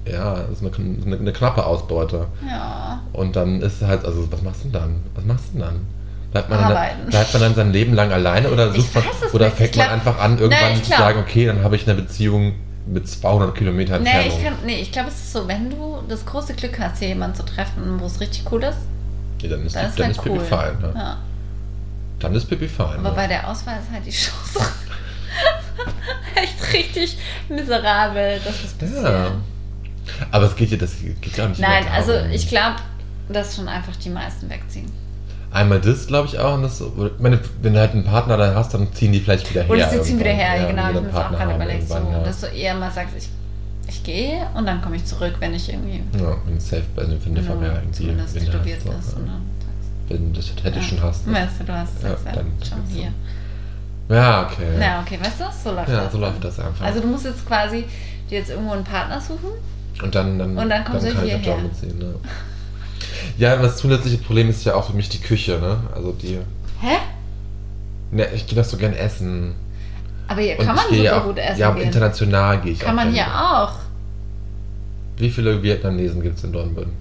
ja, es ist eine, eine, eine knappe Ausbeute. Ja. Und dann ist es halt, also was machst du denn dann? Was machst du denn dann? Bleibt man, dann, Arbeiten. bleibt man dann sein Leben lang alleine oder, sucht man, oder fängt glaub- man einfach an, irgendwann Nein, zu sagen, okay, dann habe ich eine Beziehung mit 200 Kilometern Nee, Entfernung. ich, kann, nee, ich glaube, es ist so, wenn du das große Glück hast, hier jemanden zu treffen, wo es richtig cool ist, ja, dann ist, dann ist dann ist cool. Pipi fein. Ne? Ja. Dann ist Pipi fein. Aber ne? bei der Auswahl ist halt die Chance echt richtig miserabel. Das ist bisschen. Ja. Aber es geht ja, das geht ja nicht Nein, also ich glaube, dass schon einfach die meisten wegziehen. Einmal das, glaube ich, auch. Und das, meine, wenn du halt einen Partner dann hast, dann ziehen die vielleicht wieder her. Oder sie ziehen wieder her, Ja, genau. wenn Ich habe dann das auch gerade überlegt, so, ja. dass du eher mal sagst, ich, ich gehe und dann komme ich zurück, wenn ich irgendwie Ja, wenn safe, also wenn du genau, vorher irgendwie zumindest Winde tätowiert hast, bist. so, Und ja. dann Wenn du das hätte ja. schon hast. ne? Weißt du, du hast Ja, sagst, ja, dann gibt's hier. Ja, okay. Na, okay, weißt du, so läuft Ja, das. so läuft das einfach. Also du musst jetzt quasi dir jetzt irgendwo einen Partner suchen. und dann, dann, und dann kommst du kann ich hierher. Ne? Ja, das zusätzliche Problem ist ja auch für mich die Küche, ne? Also die. Hä? Ne, ich gehe das so gern essen. Aber hier Und kann man super auch, gut essen Ja, gehen. international gehe ich Kann auch man gern. hier auch. Wie viele Vietnamesen gibt es in Dornbirn?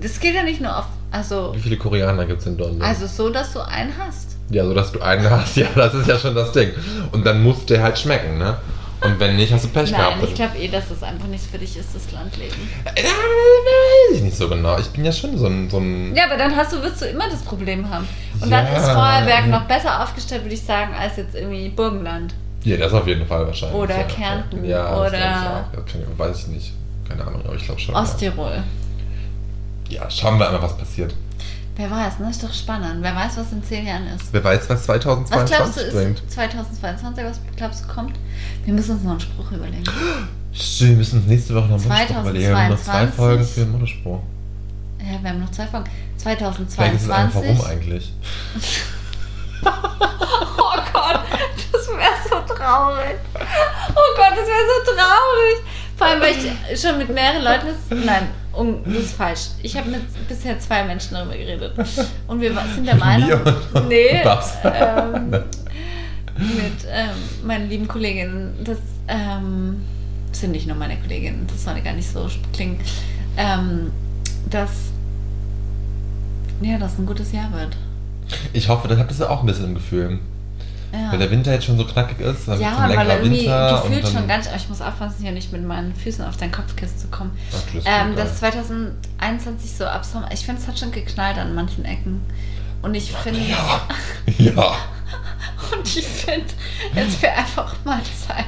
Das geht ja nicht nur auf, also, Wie viele Koreaner gibt es in Dornbirn? also so, dass du einen hast. Ja, so dass du einen hast, ja, das ist ja schon das Ding. Und dann muss der halt schmecken, ne? Und wenn nicht, hast du Pech Nein, gehabt. ich glaube eh, dass das einfach nichts für dich ist, das Landleben. Äh, weiß ich nicht so genau. Ich bin ja schon so ein. So ein Ja, aber dann hast du, wirst du immer das Problem haben. Und Ja. dann ist Vorarlberg noch besser aufgestellt, würde ich sagen, als jetzt irgendwie Burgenland. ja, das auf jeden Fall wahrscheinlich. Oder ja. Kärnten Ja, oder- ich ich, weiß ich nicht. Keine Ahnung, aber ich glaube schon. Osttirol. Ja. ja, schauen wir einmal, was passiert. Wer weiß, ne? Ist doch spannend. Wer weiß, was in zehn Jahren ist. Wer weiß, was Was glaubst 2022 du bringt. ist 2022? Was glaubst du kommt? Wir müssen uns noch einen Spruch überlegen. Stimmt, wir müssen uns nächste Woche noch einen Mutterspruch überlegen. Wir haben noch zwei 2022. Folgen für den Mutterspruch. Ja, wir haben noch zwei Folgen. Vielleicht ist es einfach 2022. rum eigentlich. Oh Gott, das wäre so traurig. Oh Gott, das wäre so traurig. Vor allem, weil ich schon mit mehreren Leuten. Nein, um, das ist falsch. Ich habe mit bisher zwei Menschen darüber geredet. Und wir sind der Meinung. Nee. Ähm, mit ähm, meinen lieben Kolleginnen. Das ähm, sind nicht nur meine Kolleginnen. Das soll gar nicht so klingen. Ähm, dass. Ja, das ein gutes Jahr wird. Ich hoffe, das habt ihr auch ein bisschen im Gefühl. Ja. Weil der Winter jetzt schon so knackig ist, dann Ja, weil irgendwie Winter gefühlt schon ganz, aber ich muss aufpassen, hier nicht mit meinen Füßen auf dein Kopfkissen zu kommen. Ach, das ist Ähm, das 2021 so ab Sommer, ich finde, es hat schon geknallt an manchen Ecken. Und ich finde, Ja, ja. und ich finde, jetzt wäre einfach mal Zeit.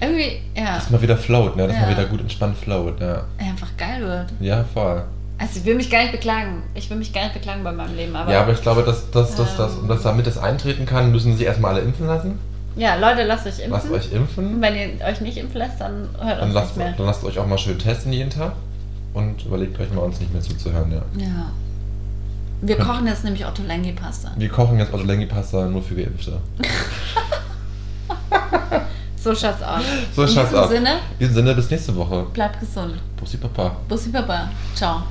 Irgendwie, ja, Dass mal wieder float, ne? Dass Ja. mal wieder gut entspannt float, ja. einfach geil wird. Ja, voll. Also ich will mich gar nicht beklagen. Ich will mich gar nicht beklagen bei meinem Leben, aber ja, aber ich glaube, dass, dass, dass, dass, Ähm. um das damit es eintreten kann, müssen sich erstmal alle impfen lassen. ja, Leute, lasst euch impfen. Lasst euch impfen. Und wenn ihr euch nicht impfen lasst, dann hört Dann uns lasst, nicht mehr. dann lasst euch auch mal schön testen jeden Tag. Und überlegt euch mal, uns nicht mehr zuzuhören, ja. Ja. Wir kochen jetzt nämlich Ottolenghi-Pasta. Wir kochen jetzt Ottolenghi-Pasta nur für Geimpfte. So schaut's aus. So schaut's aus. In diesem Sinne, bis nächste Woche. bleibt gesund. Bussi Papa. Bussi Baba. Ciao.